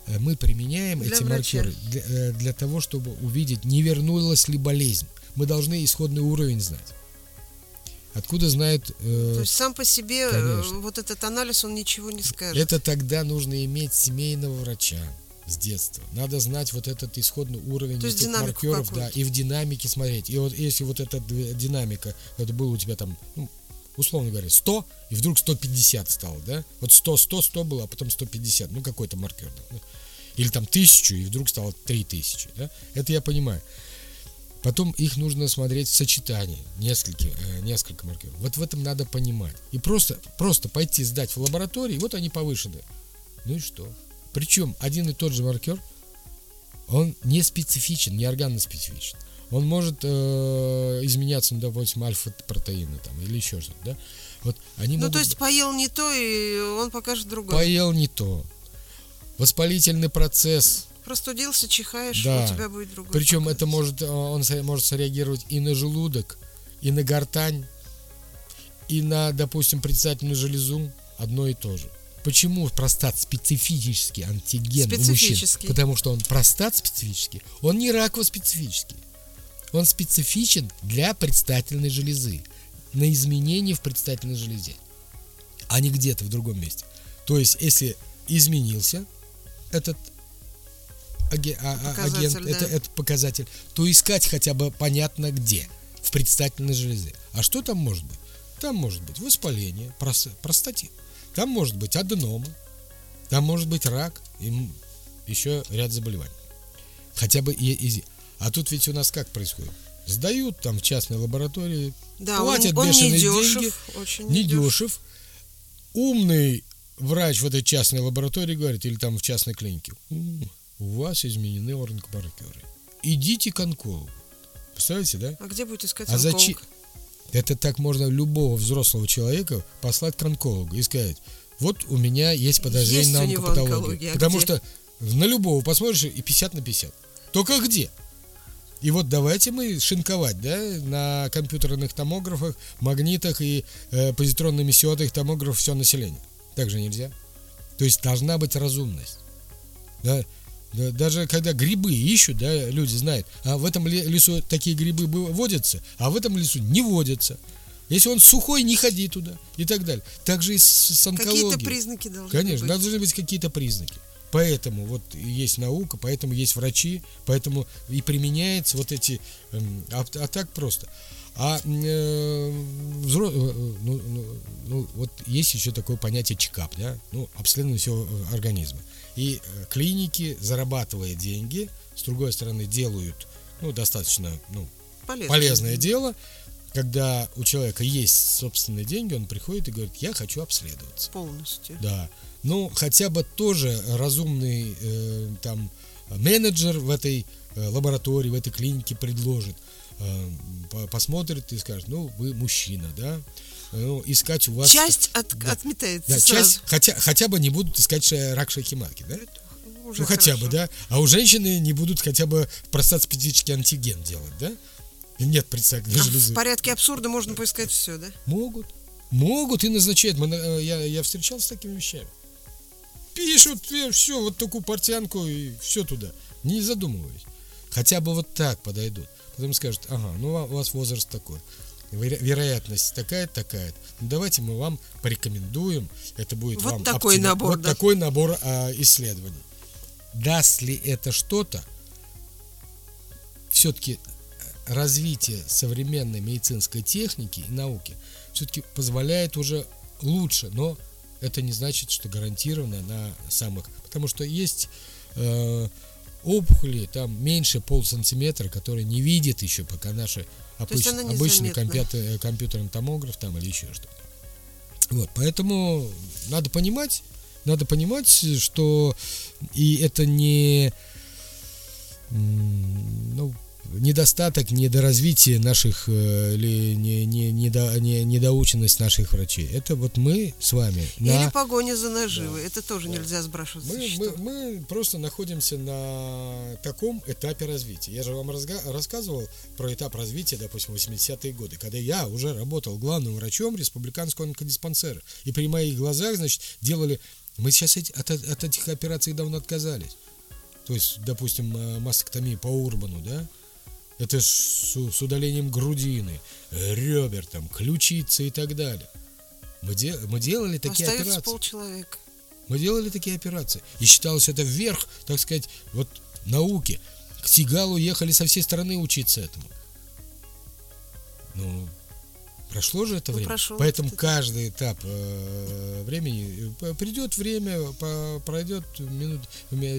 э, мы применяем Для эти врача. маркеры для, э, для того, чтобы увидеть, не вернулась ли болезнь. Мы должны исходный уровень знать. Откуда знают э, То есть сам по себе э, Конечно. вот этот анализ, он ничего не скажет. это тогда нужно иметь семейного врача с детства. Надо знать вот этот исходный уровень То этих маркеров, да, и в динамике смотреть. И вот если вот эта динамика, это было у тебя там, ну, условно говоря, 100, и вдруг 150 стало, да? Вот 100, 100, 100 было, а потом 150, ну какой-то маркер. да. Или там 1000, и вдруг стало 3000, да? Это я понимаю. Потом их нужно смотреть в сочетании, несколько, э, несколько маркеров. Вот в этом надо понимать. И просто, просто пойти сдать в лаборатории, вот они повышены. Ну и что? Причем один и тот же маркер, он не специфичен, не органно-специфичен. Он может э, изменяться, ну, допустим, альфа-протеины там, или еще что-то, да? Вот они ну, могут... то есть поел не то, и он покажет другое. Поел не то. Воспалительный процесс, Простудился, чихаешь, Да. у тебя будет другое. Причем это может, э, он может среагировать и на желудок, и на гортань, и на, допустим, предстательную железу одно и то же. Почему простат специфический антиген у мужчин? Специфический. Потому что он простат специфический, он не раково специфический. Он специфичен для предстательной железы, на изменения в предстательной железе, а не где-то в другом месте. То есть, если изменился этот а- а- агент, это, да. это показатель, то искать хотя бы понятно где, в предстательной железе. А что там может быть? Там может быть воспаление, прос- простатит, там может быть аденома, там может быть рак и еще ряд заболеваний. Хотя бы и, и- А тут ведь у нас как происходит? Сдают там в частной лаборатории, да, платят он, он бешеные не дешев, деньги, очень не недешев. дешев. Умный врач в этой частной лаборатории говорит, или там в частной клинике, «М, у вас изменены онкомаркеры. Идите к онкологу. Представляете, да? А где будет искать А онколог? зачем? Это так можно любого взрослого человека послать к онкологу и сказать, вот у меня есть подозрение Есть на онкопатологию. а Потому где? что на любого посмотришь и 50 на 50. Только где? И вот давайте мы шинковать, да, на компьютерных томографах, магнитах и э, позитронно-эмиссионных томографах все население. Так же нельзя. То есть должна быть разумность. Да? Да, Даже когда грибы ищут, да, люди знают, а в этом ле- лесу такие грибы бы- водятся, а в этом лесу не водятся. Если он сухой, не ходи туда и так далее. Так же и с, с онкологией. Какие-то признаки должны Конечно, быть. должны быть какие-то признаки. Поэтому вот есть наука, поэтому есть врачи, поэтому и применяются вот эти, эм, а, а так просто. А э, взро- э, ну, ну, ну, вот есть еще такое понятие чекап, да, ну, обследование всего э, организма. И э, клиники, зарабатывая деньги, с другой стороны, делают, ну, достаточно, ну, Полезно. полезное дело, когда у человека есть собственные деньги, он приходит и говорит, я хочу обследоваться. Полностью. Да. Ну, хотя бы тоже разумный э, там менеджер в этой э, лаборатории, в этой клинике предложит, э, по- посмотрит и скажет, ну, вы мужчина, да, ну, искать у вас... Часть от- Да. отметается Да, сразу. часть, хотя, хотя бы не будут искать рак шейки матки, да? Уже ну, хотя хорошо. бы, да? А у женщины не будут хотя бы простат-специфический антиген делать, да? Нет предстательной А железы. в порядке абсурда можно поискать все, да? Могут. Могут и назначают. Э, я, я встречался с такими вещами. Пишут все, вот такую портянку и все туда. Не задумываясь. Хотя бы вот так подойдут. Потом скажут, ага, ну а у вас возраст такой. Веро- Вероятность такая такая. Ну давайте мы вам порекомендуем. Это будет Вот вам такой оптима- набор, Вот да. такой набор а, исследований. Даст ли это что-то? Все-таки развитие современной медицинской техники и науки все-таки позволяет уже лучше, но это не значит, что гарантированно на самых, потому что есть э, опухоли там меньше полсантиметра, которые не видят еще пока наши обыч- обычный компьютер, компьютерный томограф там или еще что-то. Вот, поэтому надо понимать, надо понимать, что и это не ну, недостаток, недоразвитие наших э, или не, не, недо- не- недоученность наших врачей. Это вот мы с вами Или на погоня за наживой. Это тоже нельзя сбрасывать мы, мы, мы просто находимся на таком этапе развития. Я же вам разга- рассказывал про этап развития, допустим, 80-е годы, когда я уже работал главным врачом республиканского онкодиспансера. И при моих глазах, значит, делали... Мы сейчас от, от этих операций давно отказались. То есть, допустим, э, мастектомия по Урбану, да? Это ж с, с удалением грудины, ребер, там, ключицы и так далее. Мы, де- мы делали такие Остается операции. полчеловека. Мы делали такие операции. И считалось это вверх, так сказать, вот науки. К Сигалу ехали со всей страны учиться этому. Ну, прошло же это Ну, время. прошел Поэтому каждый этап э, времени э, придет время, по- пройдет минут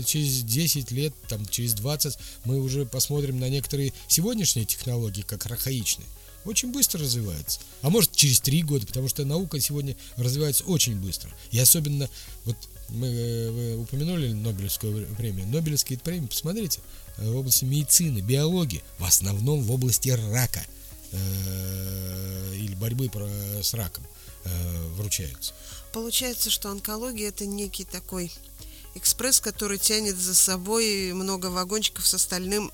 через 10 лет, там через 20 мы уже посмотрим на некоторые сегодняшние технологии как архаичные. Очень быстро развивается. А может через три года, потому что наука сегодня развивается очень быстро. И особенно, вот мы э, упомянули Нобелевскую премию. Нобелевские премии, посмотрите, э, в области медицины, биологии, в основном в области рака э, или борьбы про- с раком э, вручаются. Получается, что онкология это некий такой экспресс, который тянет за собой много вагончиков с остальным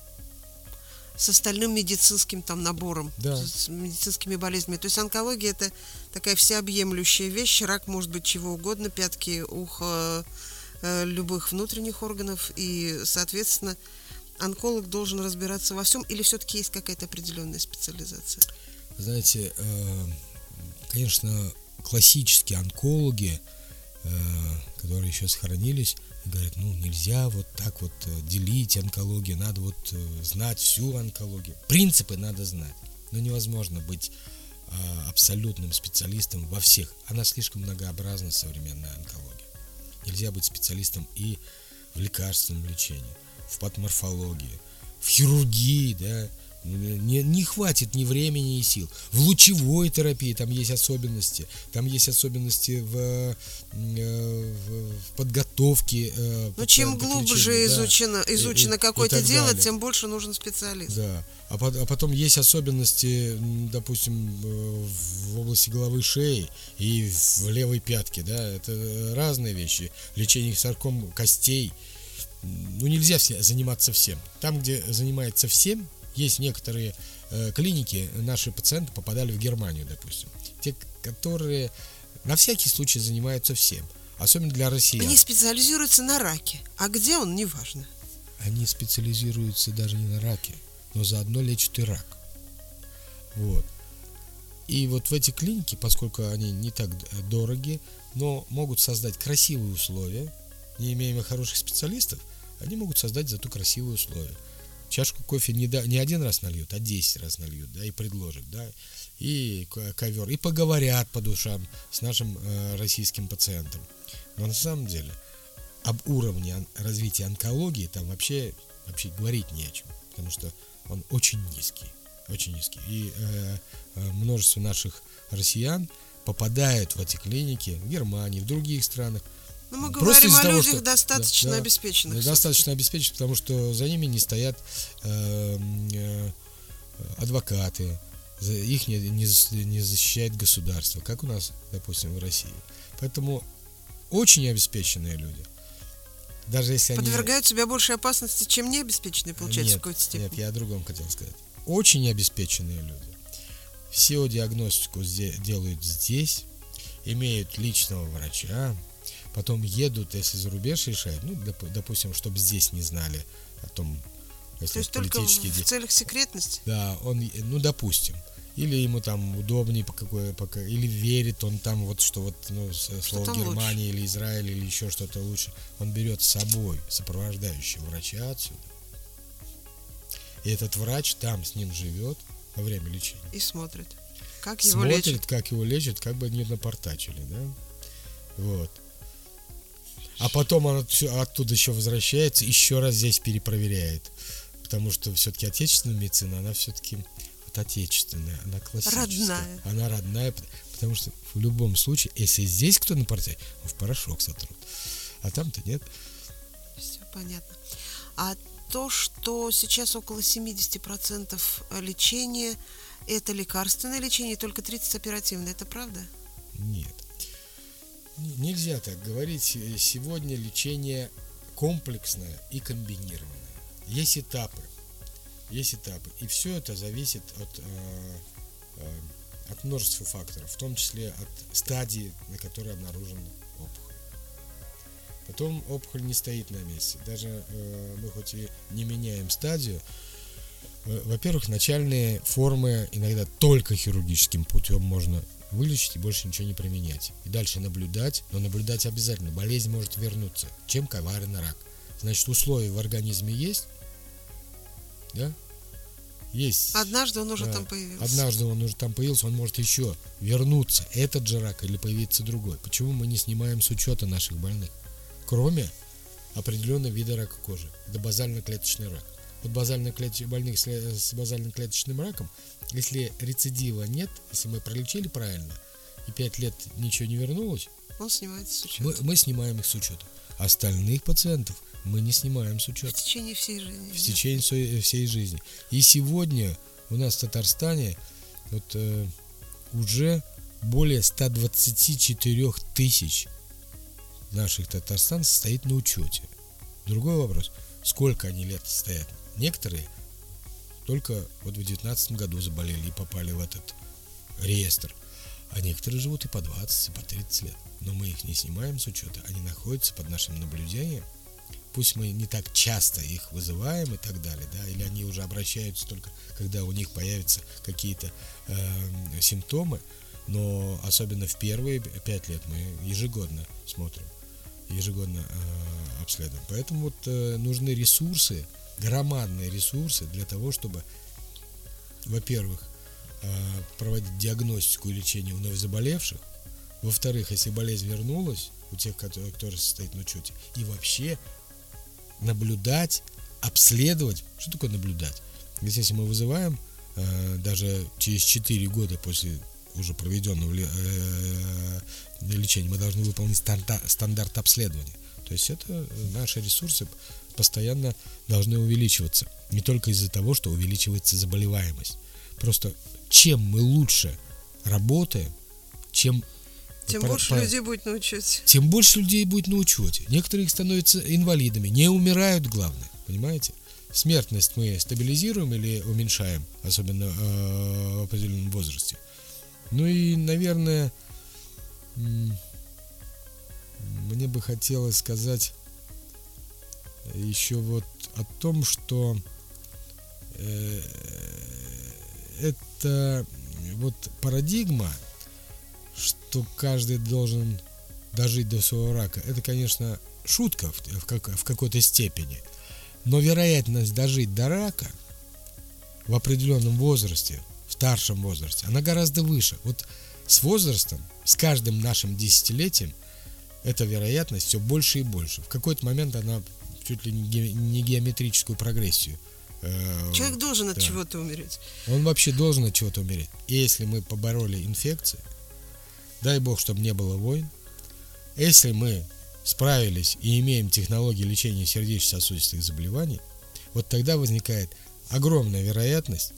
с остальным медицинским там набором, Да. с медицинскими болезнями. То есть онкология это такая всеобъемлющая вещь. Рак может быть чего угодно, пятки, ухо, э, любых внутренних органов. И, соответственно, онколог должен разбираться во всем. Или все-таки есть какая-то определенная специализация? Знаете, э, конечно, классические онкологи, э, которые еще сохранились, говорят, ну нельзя вот так вот э, делить онкологию, надо вот знать всю онкологию. Принципы надо знать, но невозможно быть абсолютным специалистом во всех. Она слишком многообразна, современная онкология. Нельзя быть специалистом и в лекарственном лечении, в патоморфологии, в хирургии, да, Не, не хватит ни времени, ни сил. В лучевой терапии там есть особенности. Там есть особенности в, э, в, подготовке. Э, Но чем глубже лечения, изучено, да, изучено какое-то дело, далее. тем больше нужен специалист. Да. А, а потом есть особенности, допустим, э, в области головы шеи и в левой пятке. Да? Это разные вещи. Лечение сарком костей. Ну, нельзя заниматься всем. Там, где занимается всем, есть некоторые э, клиники, наши пациенты попадали в Германию, допустим. Те, которые на всякий случай занимаются всем. Особенно для россиян. Они специализируются на раке. А где он, неважно. Они специализируются даже не на раке, но заодно лечат и рак. Вот. И вот в эти клиники, поскольку они не так дороги, но могут создать красивые условия, не имея хороших специалистов, они могут создать зато красивые условия чашку кофе не, да, не один раз нальют, а 10 раз нальют, да, и предложат, да, и ковер, и поговорят по душам с нашим э, российским пациентом. Но на самом деле об уровне развития онкологии там вообще, вообще говорить не о чем, потому что он очень низкий, очень низкий. И э, э, множество наших россиян попадают в эти клиники в Германии, в других странах, но ну, мы Просто говорим о того, людях что, достаточно да, обеспеченных. Да, достаточно обеспеченных, потому что за ними не стоят э, э, адвокаты, их не, не, не защищает государство, как у нас, допустим, в России. Поэтому очень обеспеченные люди. Даже если Подвергают они... себя большей опасности, чем необеспеченные, получается, нет, в какой-то степени. Нет, я о другом хотел сказать. Очень обеспеченные люди. Все диагностику делают здесь, имеют личного врача, потом едут, если за рубеж решают, ну, допустим, чтобы здесь не знали о том, если То есть только в целях секретности? Да, он, ну, допустим. Или ему там удобнее по какой, пока, или верит он там вот, что вот, ну, слово Германия лучше. или Израиль или еще что-то лучше. Он берет с собой сопровождающего врача отсюда. И этот врач там с ним живет во время лечения. И смотрит, как его смотрит, лечат. как его лечат, как бы не напортачили, да? Вот. А потом он оттуда еще возвращается, еще раз здесь перепроверяет. Потому что все-таки отечественная медицина, она все-таки вот отечественная, она классическая. Родная. Она родная, потому что в любом случае, если здесь кто на порте, в порошок сотрут. А там-то нет. Все понятно. А то, что сейчас около 70% лечения это лекарственное лечение, только 30 оперативное, это правда? Нет. Нельзя так говорить. Сегодня лечение комплексное и комбинированное. Есть этапы. Есть этапы. И все это зависит от, э, э, от множества факторов, в том числе от стадии, на которой обнаружена опухоль. Потом опухоль не стоит на месте. Даже э, мы хоть и не меняем стадию, во-первых, начальные формы иногда только хирургическим путем можно вылечить и больше ничего не применять. И дальше наблюдать, но наблюдать обязательно. Болезнь может вернуться. Чем коварен рак? Значит, условия в организме есть, да? Есть. Однажды он уже да. там появился. Однажды он уже там появился, он может еще вернуться, этот же рак или появиться другой. Почему мы не снимаем с учета наших больных? Кроме определенного вида рака кожи. Это базально-клеточный рак. Вот базально больных с базально-клеточным раком если рецидива нет, если мы пролечили правильно, и 5 лет ничего не вернулось, он снимается с учета. Мы, мы снимаем их с учета. Остальных пациентов мы не снимаем с учета. В течение всей жизни. В течение всей жизни. И сегодня у нас в Татарстане вот, э, уже более 124 тысяч наших татарстан стоит на учете. Другой вопрос, сколько они лет стоят. Некоторые только вот в 2019 году заболели и попали в этот реестр. А некоторые живут и по 20, и по 30 лет. Но мы их не снимаем с учета. Они находятся под нашим наблюдением. Пусть мы не так часто их вызываем и так далее, да, или они уже обращаются только, когда у них появятся какие-то э, симптомы, но особенно в первые пять лет мы ежегодно смотрим, ежегодно э, обследуем. Поэтому вот э, нужны ресурсы, громадные ресурсы для того, чтобы, во-первых, э, проводить диагностику и лечение вновь заболевших, во-вторых, если болезнь вернулась у тех, которые, которые состоят на учете, и вообще наблюдать, обследовать. Что такое наблюдать? Если мы вызываем, э, даже через 4 года после уже проведенного э, лечения, мы должны выполнить стандарт обследования. То есть это наши ресурсы постоянно должны увеличиваться. Не только из-за того, что увеличивается заболеваемость. Просто чем мы лучше работаем, чем тем по, больше по, людей будет на учете. Тем больше людей будет на учете. Некоторые становятся инвалидами, не умирают, главное, понимаете? Смертность мы стабилизируем или уменьшаем, особенно э, в определенном возрасте. Ну и, наверное, мне бы хотелось сказать еще вот о том, что э, это вот парадигма, что каждый должен дожить до своего рака, это, конечно, шутка в, в, как, в какой-то степени. Но вероятность дожить до рака в определенном возрасте, в старшем возрасте, она гораздо выше. Вот с возрастом, с каждым нашим десятилетием, эта вероятность все больше и больше. В какой-то момент она чуть ли не геометрическую прогрессию. Э, Человек должен от да. чего-то умереть. Он вообще должен от чего-то умереть. И если мы побороли инфекции, дай бог, чтобы не было войн, если мы справились и имеем технологии лечения сердечно-сосудистых заболеваний, вот тогда возникает огромная вероятность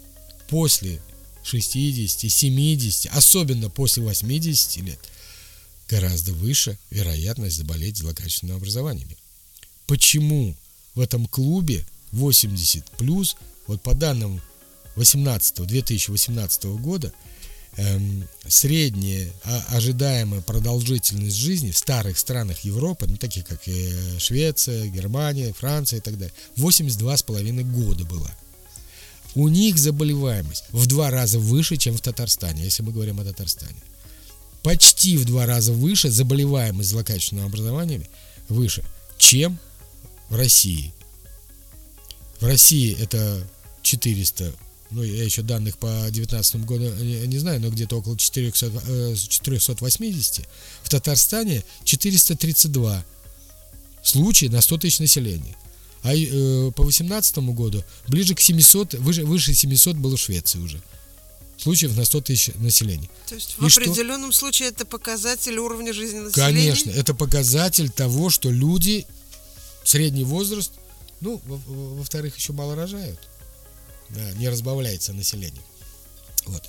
после 60, 70, особенно после 80 лет, гораздо выше вероятность заболеть злокачественными образованиями. Почему в этом клубе 80 плюс, вот по данным 18, 2018 года, эм, средняя а, ожидаемая продолжительность жизни в старых странах Европы, ну, таких как э, Швеция, Германия, Франция и так далее, 82,5 года была. У них заболеваемость в два раза выше, чем в Татарстане, если мы говорим о Татарстане. Почти в два раза выше заболеваемость злокачественными образованиями выше, чем в России. В России это 400 ну, я еще данных по 2019 году не, не знаю, но где-то около 400, 480. Э, в Татарстане 432 случая на 100 тысяч населения. А э, по 2018 году ближе к 700, выше, выше 700 было в Швеции уже. Случаев на 100 тысяч населения. То есть в И определенном что? случае это показатель уровня жизни населения? Конечно, это показатель того, что люди, средний возраст, ну, во-вторых, еще мало рожают да, не разбавляется население. Вот.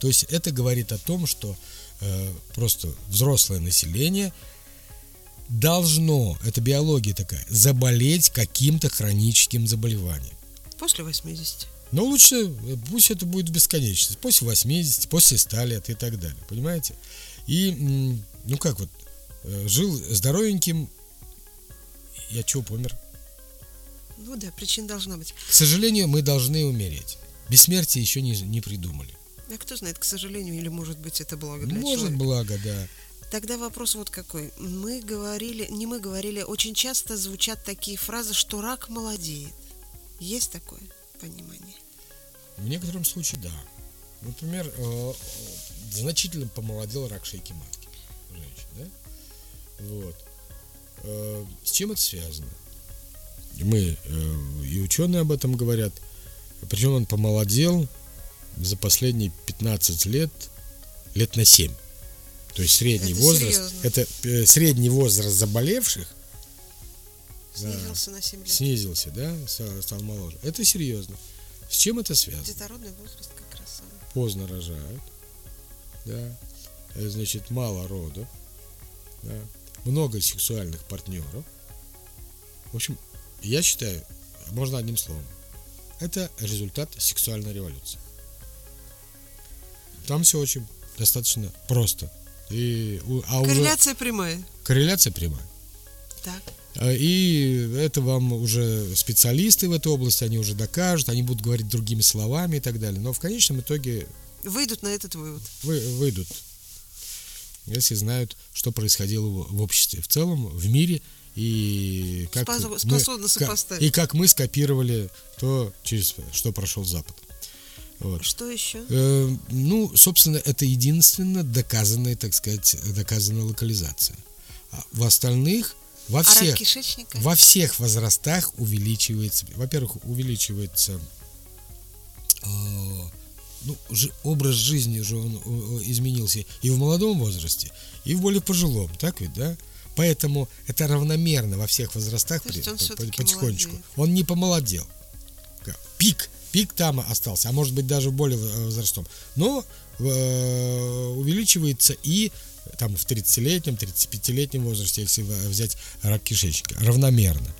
То есть это говорит о том, что э, просто взрослое население должно, это биология такая, заболеть каким-то хроническим заболеванием. После 80. Но лучше, пусть это будет бесконечность, после 80, после 100 лет и так далее, понимаете? И, ну как вот, э, жил здоровеньким, я чего помер? Ну да, причин должна быть. К сожалению, мы должны умереть. Бессмертие еще не, не придумали. А кто знает, к сожалению, или может быть это благо для Может человека. благо, да. Тогда вопрос вот какой. Мы говорили, не мы говорили, очень часто звучат такие фразы, что рак молодеет. Есть такое понимание? В некотором случае да. Например, э, значительно помолодел рак шейки матки женщин, да? Вот. Э, с чем это связано? мы э, и ученые об этом говорят. Причем он помолодел за последние 15 лет, лет на 7. То есть средний это возраст, серьезно. это э, средний возраст заболевших снизился да, на 7 лет. Снизился, да, стал, моложе. Это серьезно. С чем это связано? Детородный возраст как раз самый. Поздно рожают, да, значит, мало рода, да, много сексуальных партнеров. В общем, я считаю, можно одним словом, это результат сексуальной революции. Там все очень достаточно просто. И, а корреляция уже... прямая. Корреляция прямая. Так. А, и это вам уже специалисты в этой области, они уже докажут, они будут говорить другими словами и так далее. Но в конечном итоге... Выйдут на этот вывод. Вы, выйдут. Если знают, что происходило в, обществе в целом, в мире – и как способны сопоставить. И как мы скопировали то, через что прошел Запад. Вот. Что еще? Э, ну, собственно, это единственная доказанная, так сказать, доказанная локализация. А в остальных во всех, во всех возрастах увеличивается, во-первых, увеличивается а, ну, образ жизни же он э, изменился и в молодом возрасте, и в более пожилом, так ведь, да? Поэтому это равномерно во всех возрастах при- он по- потихонечку. молодеет. Он не помолодел. Пик, пик там остался, а может быть даже более э, возрастом. Но э, увеличивается и там в 30-летнем, 35-летнем возрасте, если взять рак кишечника, равномерно.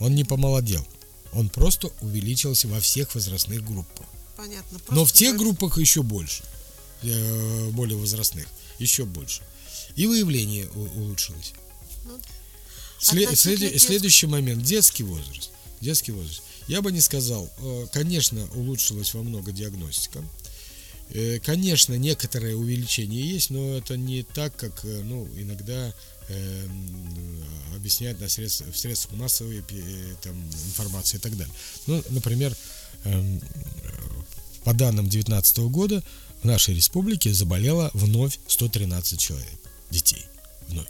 Он не помолодел. Он просто увеличился во всех возрастных группах. Понятно. Но Просто в тех за- группах еще больше, э, более возрастных, еще больше. И выявление улучшилось. Ну, Сле- относительно следи- детского- следующий момент. Детский возраст. Детский возраст. Я бы не сказал, э, конечно, улучшилась во много диагностика. Э, Конечно, некоторое увеличение есть, но это не так, как ну, иногда э, объясняют на средств, в средствах массовой э, там, информации и так далее. Ну, например, по данным 2019 года в нашей республике заболело вновь 113 человек, детей. Вновь.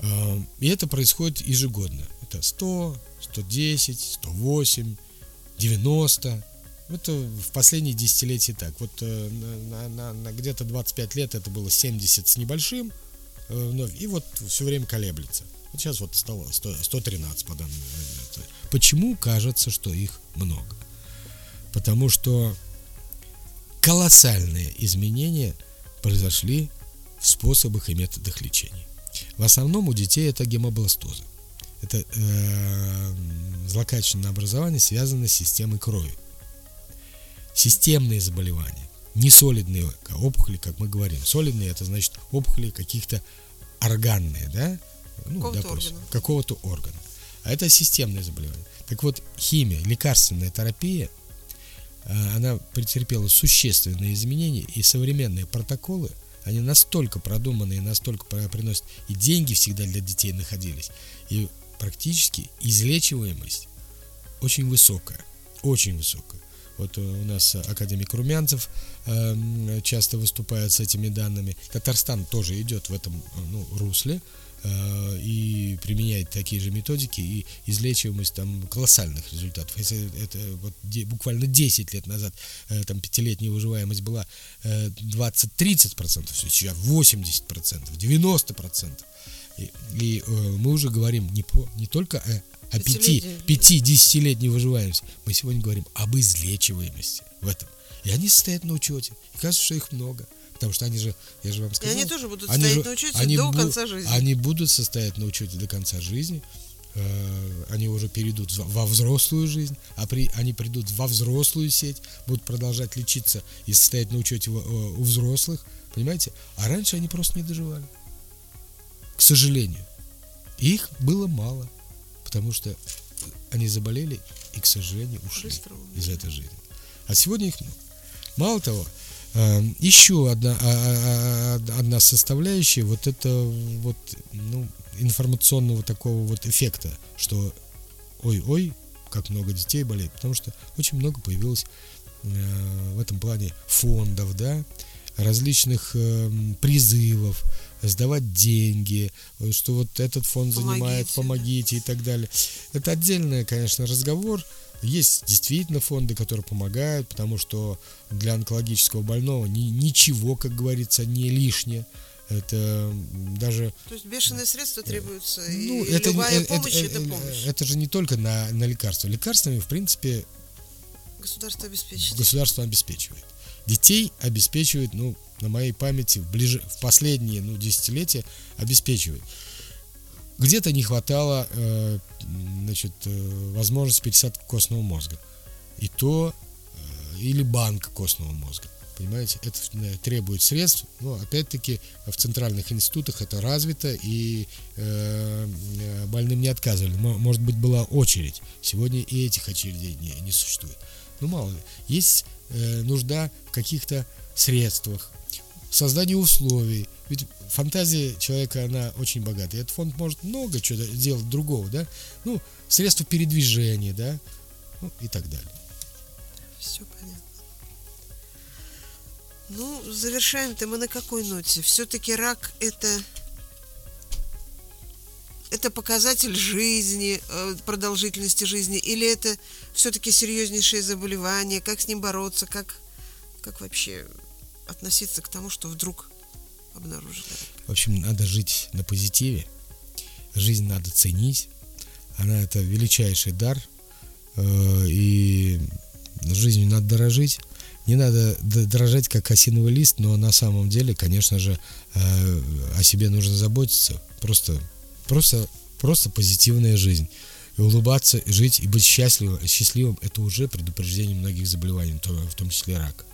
А, И это происходит ежегодно. Это 100, 110, 108, 90. Это в последние десятилетия так. Вот э, на- на- на где-то 25 лет это было 70 с небольшим э, вновь. И вот все время колеблется. Вот сейчас вот стало 100 113 по данным. Почему кажется, что их много? Потому что колоссальные изменения произошли в способах и методах лечения. В основном у детей это гемобластоза. Это э, злокачественное образование связано с системой крови. Системные заболевания, не солидные опухоли, как мы говорим. Солидные это значит опухоли каких-то органные, да? Ну, Какого-то допустим, органа. какого-то органа. А это системные заболевания. Так вот, химия, лекарственная терапия, э, она претерпела существенные изменения, и современные протоколы, они настолько продуманные, настолько про- приносят, и деньги всегда для детей находились, и практически излечиваемость очень высокая, очень высокая. Вот э, у нас академик Румянцев эм, часто выступает с этими данными. Татарстан тоже идет в этом э, ну, русле и применяет такие же методики, и излечиваемость там колоссальных результатов. Если это вот де- буквально 10 лет назад э, там пятилетняя выживаемость была э, 20-30%, все сейчас 80%, 90%. И, и, э, мы уже говорим не, по, не только о, о Пятилетней. 5-10-летней выживаемости, мы сегодня говорим об излечиваемости в этом. И они стоят на учете. И кажется, что их много. Потому что они же, я же вам сказал... они тоже будут они стоять же- на учете они до бу- конца жизни. Они будут состоять на учете до конца жизни. Э, Они уже перейдут во- взрослую жизнь, а при, они придут во взрослую сеть, будут продолжать лечиться и состоять на учете э, у взрослых, понимаете? А раньше они просто не доживали. К сожалению. Их было мало, потому что они заболели и, к сожалению, ушли Быстро из этой жизни. А сегодня их много. Мало того, еще одна, а- а- а- одна составляющая вот это вот ну, информационного такого вот эффекта, что ой-ой, как много детей болеет, потому что очень много появилось э, в этом плане фондов, да, различных эм, призывов, сдавать деньги, что вот этот фонд занимает, Помогите, да. помогите и так далее. Это отдельный, конечно, разговор. Есть действительно фонды, которые помогают, потому что для онкологического больного ни- ничего, как говорится, не лишнее. Это даже То есть бешеные средства требуются, ну, и это, любая э, помощь э, это э, помощь. это же не только на, на лекарства. Лекарствами, в принципе, Государство обеспечит. государство обеспечивает. Детей обеспечивает, ну, на моей памяти, в, ближе, в последние ну, десятилетия обеспечивает. Где-то не хватало э, значит, э, возможности пересадки костного мозга. И то, э, или банк костного мозга. Понимаете, это э, требует средств. Но опять-таки в центральных институтах это развито, и э, э, больным не отказывали. Мо- Может быть, была очередь. Сегодня и этих очередей не, не существует. Ну, мало ли. Есть э, нужда в каких-то средствах, создании условий. Ведь фантазия человека, она очень богатая. Этот фонд может много чего делать другого, да? Ну, средства передвижения, да? Ну, и так далее. Все понятно. Ну, завершаем-то мы на какой ноте? Все-таки рак это это показатель жизни, э, продолжительности жизни, или это все-таки серьезнейшее заболевание, как с ним бороться, как, как вообще относиться к тому, что вдруг обнаружили? В общем, надо жить на позитиве, жизнь надо ценить, она это величайший дар, э, и жизнью надо дорожить. Не надо дорожать как осиновый лист, но на самом деле, конечно же, э, о себе нужно заботиться. Просто, просто, просто позитивная жизнь. И улыбаться, жить и быть счастливым, счастливым – это уже предупреждение многих заболеваний, в том числе рака.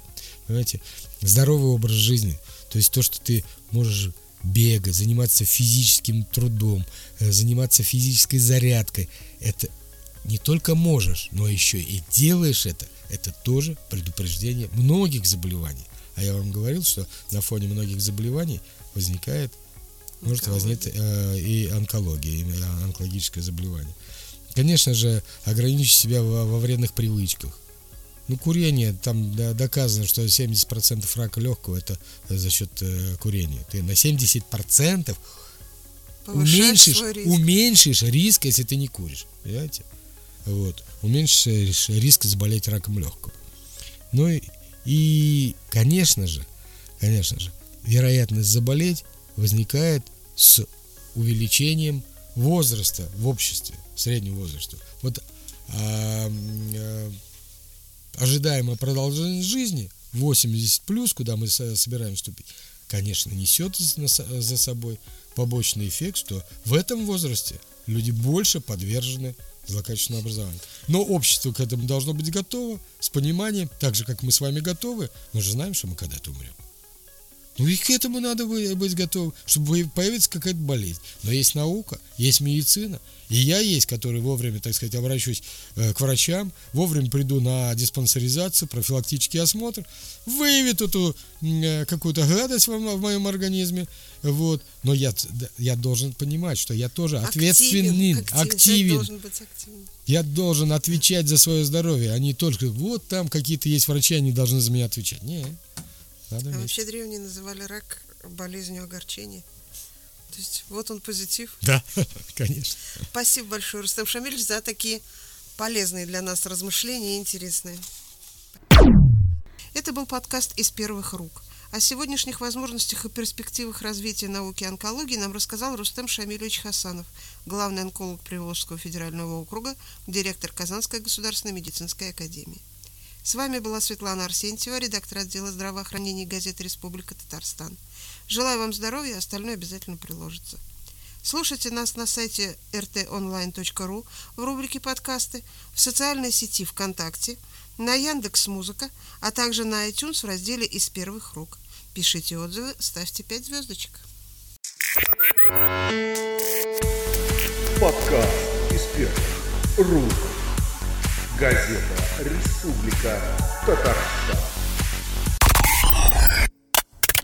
Понимаете? Здоровый образ жизни, то есть то, что ты можешь бегать, заниматься физическим трудом, э, заниматься физической зарядкой, это не только можешь, но еще и делаешь это, это тоже предупреждение многих заболеваний. А я вам говорил, что на фоне многих заболеваний возникает, может возникнуть э, и онкология, и онкологическое заболевание. Конечно же, ограничить себя во, во вредных привычках. Ну, курение, там доказано, что 70% рака легкого это за счет э, курения. Ты на 70% уменьшишь, риск. уменьшишь риск, если ты не куришь. Понимаете? вот, уменьшишь риск заболеть раком легкого. Ну и, и, конечно же, конечно же, вероятность заболеть возникает с увеличением возраста в обществе, среднего возраста. Вот а, а, ожидаемая продолжительность жизни 80 плюс, куда мы собираем вступить, конечно, несет за собой побочный эффект, что в этом возрасте люди больше подвержены злокачественного образования. Но общество к этому должно быть готово, с пониманием, так же, как мы с вами готовы. Мы же знаем, что мы когда-то умрем. Ну и к этому надо быть готовым, чтобы появится какая-то болезнь. Но есть наука, есть медицина, и я есть, который вовремя, так сказать, обращусь э, к врачам, вовремя приду на диспансеризацию, профилактический осмотр, выявит эту э, какую-то гадость в, моем организме, вот. Но я, я должен понимать, что я тоже ответственный, активен. активен. активен. активен. Я должен отвечать за свое здоровье, а не только вот там какие-то есть врачи, они должны за меня отвечать. Нет. Надо а вообще древние называли рак болезнью огорчения. То есть вот он позитив. Да, конечно. Спасибо большое, Рустам Шамильевич, за такие полезные для нас размышления и интересные. Это был подкаст из первых рук. О сегодняшних возможностях и перспективах развития науки и онкологии нам рассказал Рустем Шамильевич Хасанов, главный онколог Приволжского федерального округа, директор Казанской государственной медицинской академии. С вами была Светлана Арсентьева, редактор отдела здравоохранения газеты «Республика Татарстан». Желаю вам здоровья, остальное обязательно приложится. Слушайте нас на сайте rtonline.ru в рубрике «Подкасты», в социальной сети ВКонтакте, на Яндекс Музыка, а также на iTunes в разделе «Из первых рук». Пишите отзывы, ставьте 5 звездочек. Подкаст «Из первых рук». Газета «Республика Татарстан».